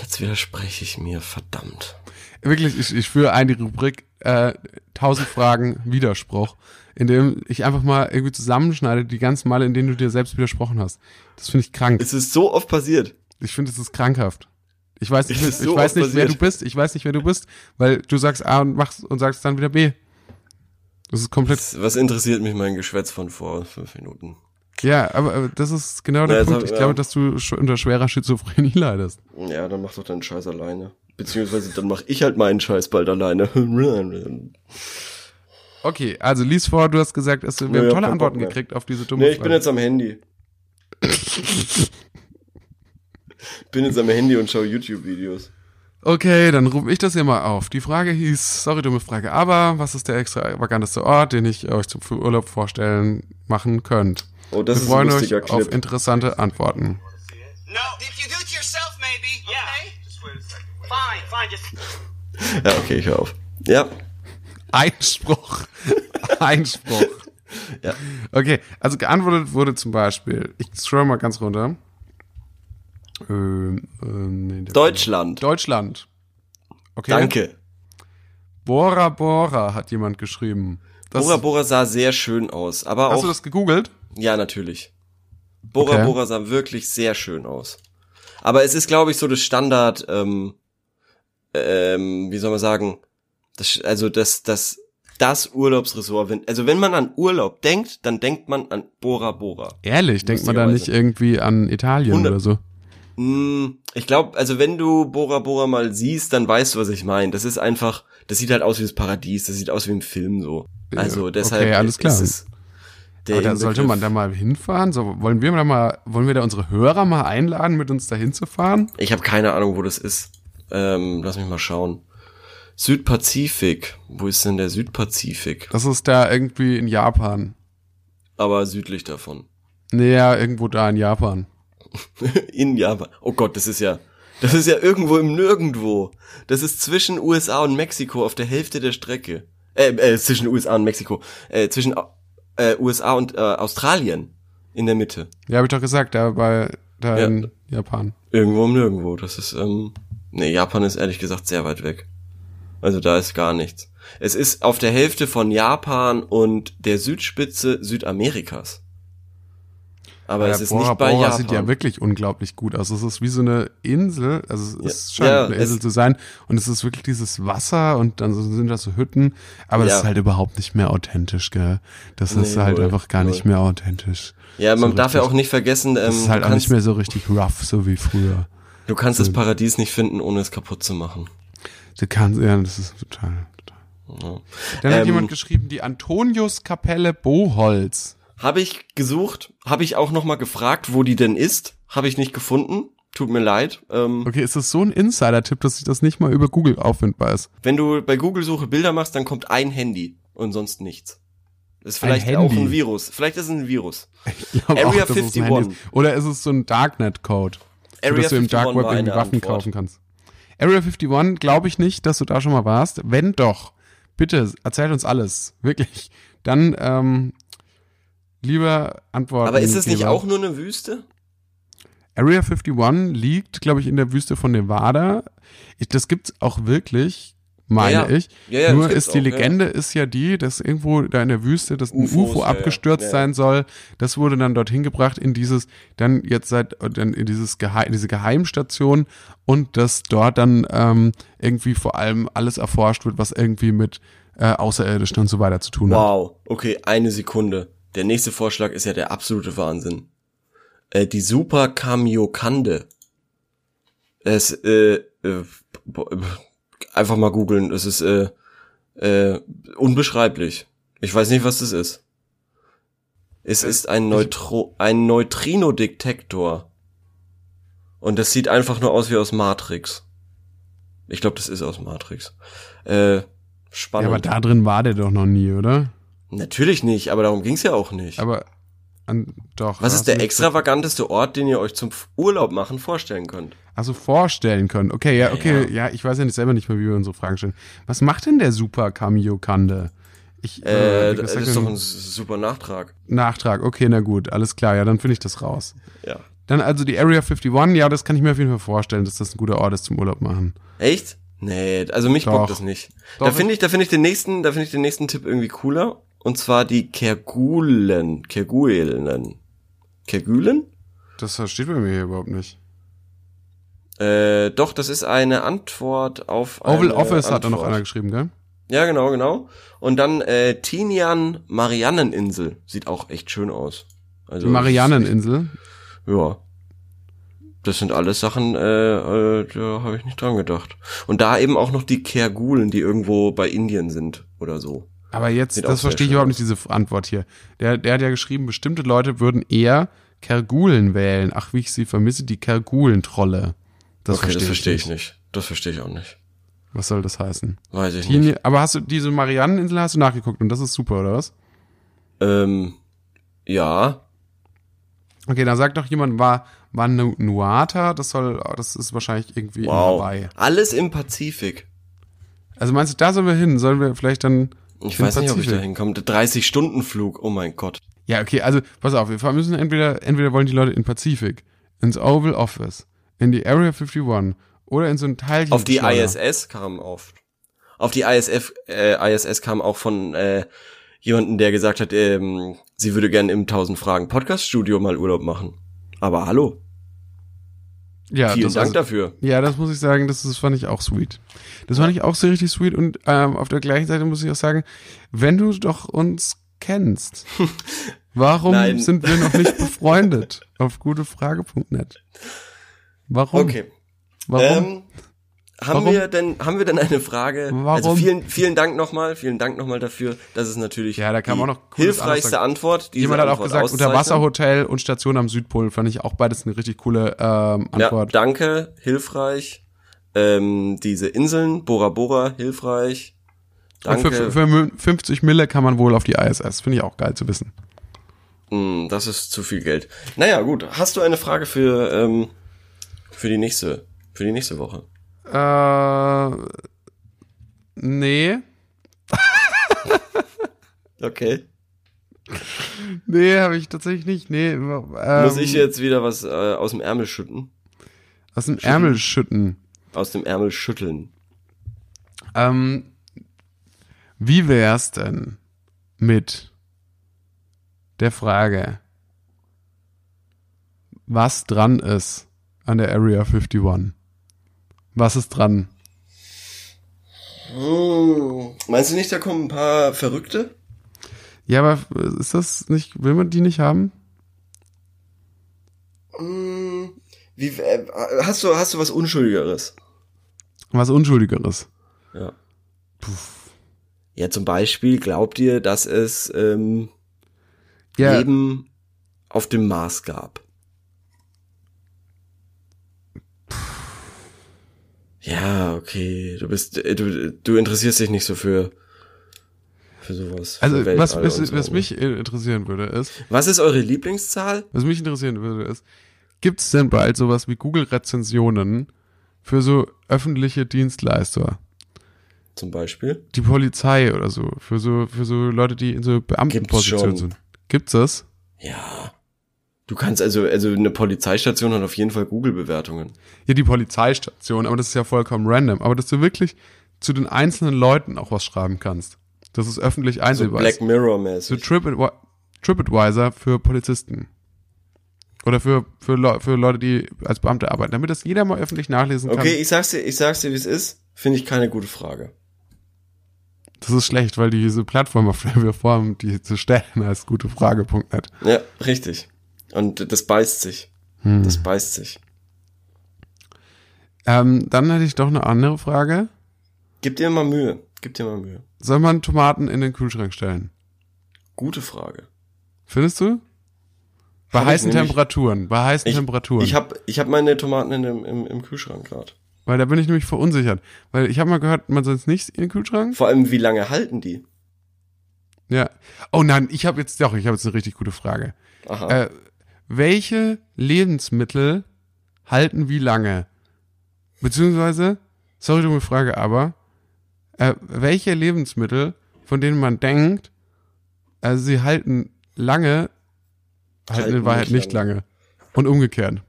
Jetzt widerspreche ich mir, verdammt. Wirklich, ich, ich führe ein die Rubrik äh, 1000 Fragen Widerspruch, in dem ich einfach mal irgendwie zusammenschneide die ganzen Male, in denen du dir selbst widersprochen hast. Das finde ich krank. Es ist so oft passiert. Ich finde, es ist krankhaft. Ich weiß nicht, Es ich so weiß nicht, wer du bist. Ich weiß nicht, wer du bist, weil du sagst A und machst und sagst dann wieder B. Das ist komplett. Was, was interessiert mich mein Geschwätz von vor fünf Minuten? Ja, aber, das ist genau der Ja, Punkt. Ich ja. glaube, dass du unter schwerer Schizophrenie leidest. Ja, dann mach doch deinen Scheiß alleine. Beziehungsweise dann mach ich halt meinen Scheiß bald alleine. Okay, also lies vor, du hast gesagt, es, wir Nee, haben hab tolle Antworten gekriegt auf diese dumme Nee, ich bin Frage. jetzt am Handy. bin jetzt am Handy und schaue YouTube-Videos. Okay, dann rufe ich das hier mal auf. Die Frage hieß, sorry, dumme Frage, aber was ist der extravaganteste Ort, den ich euch zum Urlaub vorstellen machen könnt? Oh, das Wir ist ein freuen euch lustiger auf Clip. interessante Antworten. Ja, okay, ich höre auf. Ja. Einspruch. Einspruch. Ja. Okay, also geantwortet wurde zum Beispiel, ich scroll mal ganz runter. Ähm, ähm, nee, Deutschland. Deutschland. Okay. Danke. Bora Bora hat jemand geschrieben. Das, Bora Bora sah sehr schön aus, aber hast auch du das gegoogelt? Ja, natürlich. Bora Okay. Bora sah wirklich sehr schön aus. Aber es ist, glaube ich, so das Standard, ähm, ähm, wie soll man sagen, das, also das, das, das Urlaubsresort, wenn, also wenn man an Urlaub denkt, dann denkt man an Bora Bora. Ehrlich, denkt man da nicht irgendwie an Italien Hundert- oder so? Hm, ich glaube, also wenn du Bora Bora mal siehst, dann weißt du, was ich meine. Das ist einfach, das sieht halt aus wie das Paradies, das sieht aus wie im Film so. Also deshalb okay, alles klar. ist es der Aber da sollte man da mal hinfahren. So, wollen wir da mal, wollen wir da unsere Hörer mal einladen, mit uns da hinzufahren? Ich habe keine Ahnung, wo das ist. Ähm, lass mich mal schauen. Südpazifik. Wo ist denn der Südpazifik? Das ist da irgendwie in Japan. Aber südlich davon. Naja, irgendwo da in Japan. In Japan. Oh Gott, das ist ja, das ist ja irgendwo im Nirgendwo. Das ist zwischen USA und Mexiko auf der Hälfte der Strecke. Äh, äh zwischen USA und Mexiko. Äh, zwischen äh, USA und äh, Australien. In der Mitte. Ja, habe ich doch gesagt, da bei da Ja. in Japan. Irgendwo im Nirgendwo. Das ist, ähm, nee, Japan ist ehrlich gesagt sehr weit weg. Also da ist gar nichts. Es ist auf der Hälfte von Japan und der Südspitze Südamerikas. Aber es ist Bora nicht bei Bora Japan. sieht ja wirklich unglaublich gut aus. Es ist wie so eine Insel, also es Ja. ist scheint Ja, eine Insel zu sein und es ist wirklich dieses Wasser und dann sind das so Hütten, aber es Ja. ist halt überhaupt nicht mehr authentisch, gell? Das ist Nee, halt null, einfach gar nicht null. mehr authentisch. ja, man so darf ja richtig. auch nicht vergessen, ähm, Das ist halt auch nicht mehr so richtig rough, so wie früher. du kannst das Paradies nicht finden, ohne es kaputt zu machen. Du kannst, ja, das ist total, total. Ja. Dann hat Ähm, jemand geschrieben, die Antoniuskapelle Boholz. Habe ich gesucht, habe ich auch noch mal gefragt, wo die denn ist. Habe ich nicht gefunden. Tut mir leid. Ähm, Okay, ist das so ein Insider-Tipp, dass ich das nicht mal über Google auffindbar ist? Wenn du bei Google-Suche Bilder machst, dann kommt ein Handy und sonst nichts. Ist vielleicht Ein auch ein Virus. Vielleicht ist es ein Virus. Ich glaube Area ein 51. Handy ist. Oder ist es so ein Darknet-Code, dass du im 51 Dark Web irgendwie Waffen Antwort. kaufen kannst? Area 51 glaube ich nicht, dass du da schon mal warst. Wenn doch, bitte erzähl uns alles. Wirklich. Dann, ähm, lieber Antworten. Aber ist es nicht auch nur eine Wüste? Area 51 liegt, glaube ich, in der Wüste von Nevada. Ich, das gibt's auch wirklich, meine Ja, ja. ich. Ja, Nur ist die auch. Legende ist ja die, dass irgendwo da in der Wüste das ein UFO abgestürzt sein soll. Das wurde dann dorthin gebracht in dieses, dann jetzt seit dann in dieses Geheim, diese Geheimstation und dass dort dann ähm, irgendwie vor allem alles erforscht wird, was irgendwie mit äh, Außerirdischen und so weiter zu tun hat. Wow. Okay, eine Sekunde. Der nächste Vorschlag ist ja der absolute Wahnsinn. Äh, die Super Kamiokande. Es, äh, äh, äh, einfach mal googeln. Es ist, äh, äh, unbeschreiblich. Ich weiß nicht, was das ist. Es ist ein, Neutro ein Neutrino-Detektor. Und das sieht einfach nur aus wie aus Matrix. Ich glaube, das ist aus Matrix. Äh, Ja, spannend. aber da drin war der doch noch nie, oder? Natürlich nicht, aber darum ging's ja auch nicht. Aber an, doch. Was ist der extravaganteste Ort, den ihr euch zum Urlaub machen vorstellen könnt? Also vorstellen können. Okay, ja, okay, Ja. ja, ich weiß ja nicht selber nicht mehr, wie wir unsere Fragen stellen. Was macht denn der Super Cameo Kande? Ich, Äh, wie das ist doch ein super Nachtrag. Nachtrag. Okay, na gut, alles klar. Ja, dann finde ich das raus. Ja. Dann also die Area 51. Ja, das kann ich mir auf jeden Fall vorstellen, dass das ein guter Ort ist zum Urlaub machen. Echt? Nee, also mich Doch. bockt das nicht. Doch, da finde ich, da finde ich den nächsten, da finde ich den nächsten Tipp irgendwie cooler. Und zwar die Kergulen. Kerguelen. Kergulen? Das steht bei mir hier überhaupt nicht. Äh, doch, das ist eine Antwort auf Oval Office hat da noch Antwort. einer geschrieben, gell? Ja, genau, genau. Und dann äh, Tinian Marianneninsel. Sieht auch echt schön aus. Also Die Marianneninsel. Ja. Das sind alles Sachen, äh, äh, da habe ich nicht dran gedacht. Und da eben auch noch die Kergulen, die irgendwo bei Indien sind oder so. Aber jetzt, das verstehe ich überhaupt nicht, diese Antwort hier. Der, der hat ja geschrieben, bestimmte Leute würden eher Kergulen wählen. Ach, wie ich sie vermisse, die Kergulentrolle. Das okay, verstehe das verstehe ich ich nicht. Das verstehe ich auch nicht. Was soll das heißen? Weiß ich Die, nicht. aber hast du diese Marianneninsel hast du nachgeguckt und das ist super, oder was? Ähm, ja. Okay, dann sagt doch jemand, war Vanuata, das soll, das ist wahrscheinlich irgendwie Wow. in Hawaii. Alles im Pazifik. Also meinst du, da sollen wir hin? Sollen wir vielleicht dann Ich weiß nicht, ob ich Pazifik? da hinkomme. 30-Stunden-Flug, oh mein Gott. Ja, okay, also pass auf, wir müssen entweder, entweder wollen die Leute in Pazifik, ins Oval Office, in die Area 51 oder in so ein Teilchen. Auf die. ISS kam oft. Auf die ISF, äh, ISS kam auch von äh, jemanden, der gesagt hat, ähm, sie würde gerne im 1000 Fragen Podcast Studio mal Urlaub machen. Aber hallo, Ja, vielen das, Dank also, dafür. Ja, das muss ich sagen, das, das fand ich auch sweet. Das fand ich auch so richtig sweet und ähm, auf der gleichen Seite muss ich auch sagen, wenn du doch uns kennst, warum Nein. sind wir noch nicht befreundet auf gutefrage.net? Warum? Okay. Warum? Ähm, haben Warum? wir denn, haben wir denn eine Frage? Warum? Also vielen, vielen Dank nochmal, vielen Dank nochmal dafür. Das ist natürlich Ja, da kam die auch noch hilfreichste Antwort. Jemand hat auch Antwort gesagt. Unterwasserhotel und Station am Südpol fand ich auch beides eine richtig coole ähm, Ja, Antwort. danke, hilfreich. Ähm, diese Inseln, Bora Bora, hilfreich. und Danke. für, für 50 Mille kann man wohl auf die ISS. Finde ich auch geil zu wissen. Hm, das ist zu viel Geld. Naja, gut. Hast du eine Frage für, ähm, für die nächste, für die nächste Woche? Äh, nee. Okay. Nee, habe ich tatsächlich nicht. Nee, ähm, Muss ich jetzt wieder was äh, aus dem Ärmel schütten? aus dem Ärmel schütten. Aus dem Ärmel schütteln. Ähm, wie wär's denn mit der Frage, was dran ist an der Area 51? Was ist dran? Hm, meinst du nicht, da kommen ein paar Verrückte? Ja, aber ist das nicht, will man die nicht haben? Hm, wie, äh, hast du, hast du was Unschuldigeres? Was Unschuldigeres. Ja. Ja, zum Beispiel glaubt ihr, dass es ähm, Ja, Leben auf dem Mars gab? Ja, okay. Du bist, äh, du, du interessierst dich nicht so für für sowas. also für was, was, so. was mich interessieren würde, ist, Was ist eure Lieblingszahl? was mich interessieren würde, ist, gibt es denn bald sowas wie Google-Rezensionen für so öffentliche Dienstleister? Zum Beispiel? Die Polizei oder so, für so, für so Leute, die in so Beamtenpositionen sind. Gibt's das? Ja. Du kannst also, also eine Polizeistation hat auf jeden Fall Google-Bewertungen. Ja, die Polizeistation, aber das ist ja vollkommen random. Aber dass du wirklich zu den einzelnen Leuten auch was schreiben kannst. Das ist öffentlich So einsehbar. Black ist. So Mirror-mäßig. TripAdvi- TripAdvisor für Polizisten. Oder für, für, Leu- für Leute, die als Beamte arbeiten, damit das jeder mal öffentlich nachlesen kann. Okay, ich sag's dir, ich sag's dir, wie es ist. Finde ich keine gute Frage. Das ist schlecht, weil diese Plattform, auf der wir vorhaben, die zu stellen, heißt gutefrage.net. Ja, richtig. Und das beißt sich. Hm. Das beißt sich. Ähm, dann hätte ich doch eine andere Frage. Gib dir mal Mühe. Gib dir mal Mühe. Soll man Tomaten in den Kühlschrank stellen? Gute Frage. Findest du? Bei Hab heißen Temperaturen. Bei heißen Ich, Temperaturen. ich habe ich hab meine Tomaten in dem, im, im Kühlschrank gerade. weil da bin ich nämlich verunsichert. Weil ich habe mal gehört, man soll es nicht in den Kühlschrank. Vor allem, wie lange halten die? Ja. Oh nein, ich habe jetzt doch, ich habe jetzt eine richtig gute Frage. Aha. Äh, welche Lebensmittel halten wie lange? Beziehungsweise, sorry, dumme Frage, aber äh, welche Lebensmittel, von denen man denkt, also sie halten lange, halten, Halten in Wahrheit nicht nicht lange. Und umgekehrt.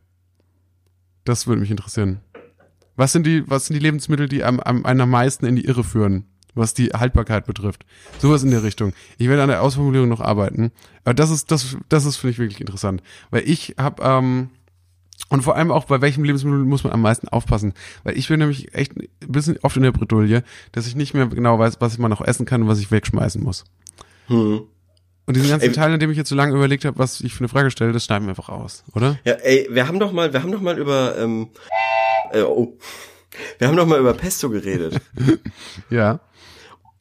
Das würde mich interessieren. Was sind die, was sind die Lebensmittel, die am, am, am meisten in die Irre führen, was die Haltbarkeit betrifft? Sowas in der Richtung. Ich werde an der Ausformulierung noch arbeiten. Aber das ist, das, das ist, finde ich, wirklich interessant. Weil ich habe, ähm, und vor allem auch, bei welchem Lebensmittel muss man am meisten aufpassen. Weil ich bin nämlich echt ein bisschen oft in der Bredouille, dass ich nicht mehr genau weiß, was man noch essen kann und was ich wegschmeißen muss. Hm. Und diesen ganzen Ey, Teil, in dem ich jetzt so lange überlegt habe, was ich für eine Frage stelle, das schneiden wir einfach aus, oder? Ja, ey, wir haben doch mal, wir haben doch mal über, ähm, äh, oh, wir haben doch mal über Pesto geredet. Ja.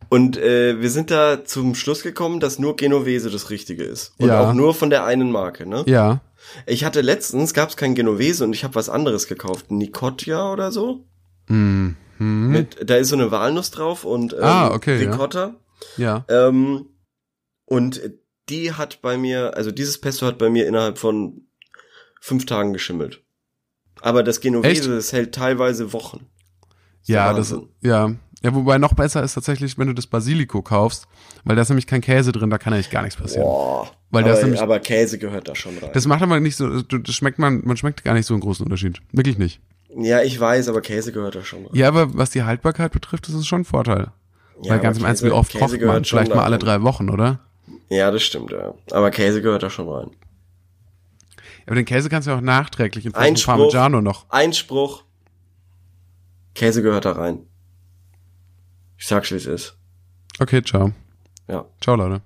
Und äh, wir sind da zum Schluss gekommen, dass nur Genovese das Richtige ist. Und Ja. auch nur von der einen Marke, ne? Ja. Ich hatte letztens, gab es kein Genovese und ich habe was anderes gekauft. Nicotia oder so. Mhm. Mit, da ist so eine Walnuss drauf und ähm, Ah, okay, ja. Ricotta. Ja. Ähm, und die hat bei mir, also dieses Pesto hat bei mir innerhalb von fünf Tagen geschimmelt. Aber das Genovese, das hält teilweise Wochen. Das ja, das, ja. Ja, wobei noch besser ist tatsächlich, wenn du das Basilico kaufst, weil da ist nämlich kein Käse drin, da kann eigentlich gar nichts passieren. Boah, weil aber, das nämlich, aber Käse gehört da schon rein. Das macht aber nicht so, das schmeckt man, man schmeckt gar nicht so einen großen Unterschied. Wirklich nicht. Ja, ich weiß, aber Käse gehört da schon rein. Ja, aber was die Haltbarkeit betrifft, das ist schon ein Vorteil. Ja, weil ganz im Ernst, wie oft Käse kocht man? Vielleicht mal alle drei Wochen, oder? Ja, das stimmt, ja. Aber Käse gehört da schon rein. Aber den Käse kannst du auch nachträglich in Einspruch, Parmigiano noch. Einspruch. Käse gehört da rein. Ich sag's, wie es ist. Okay, ciao. Ja. Ciao, Leute.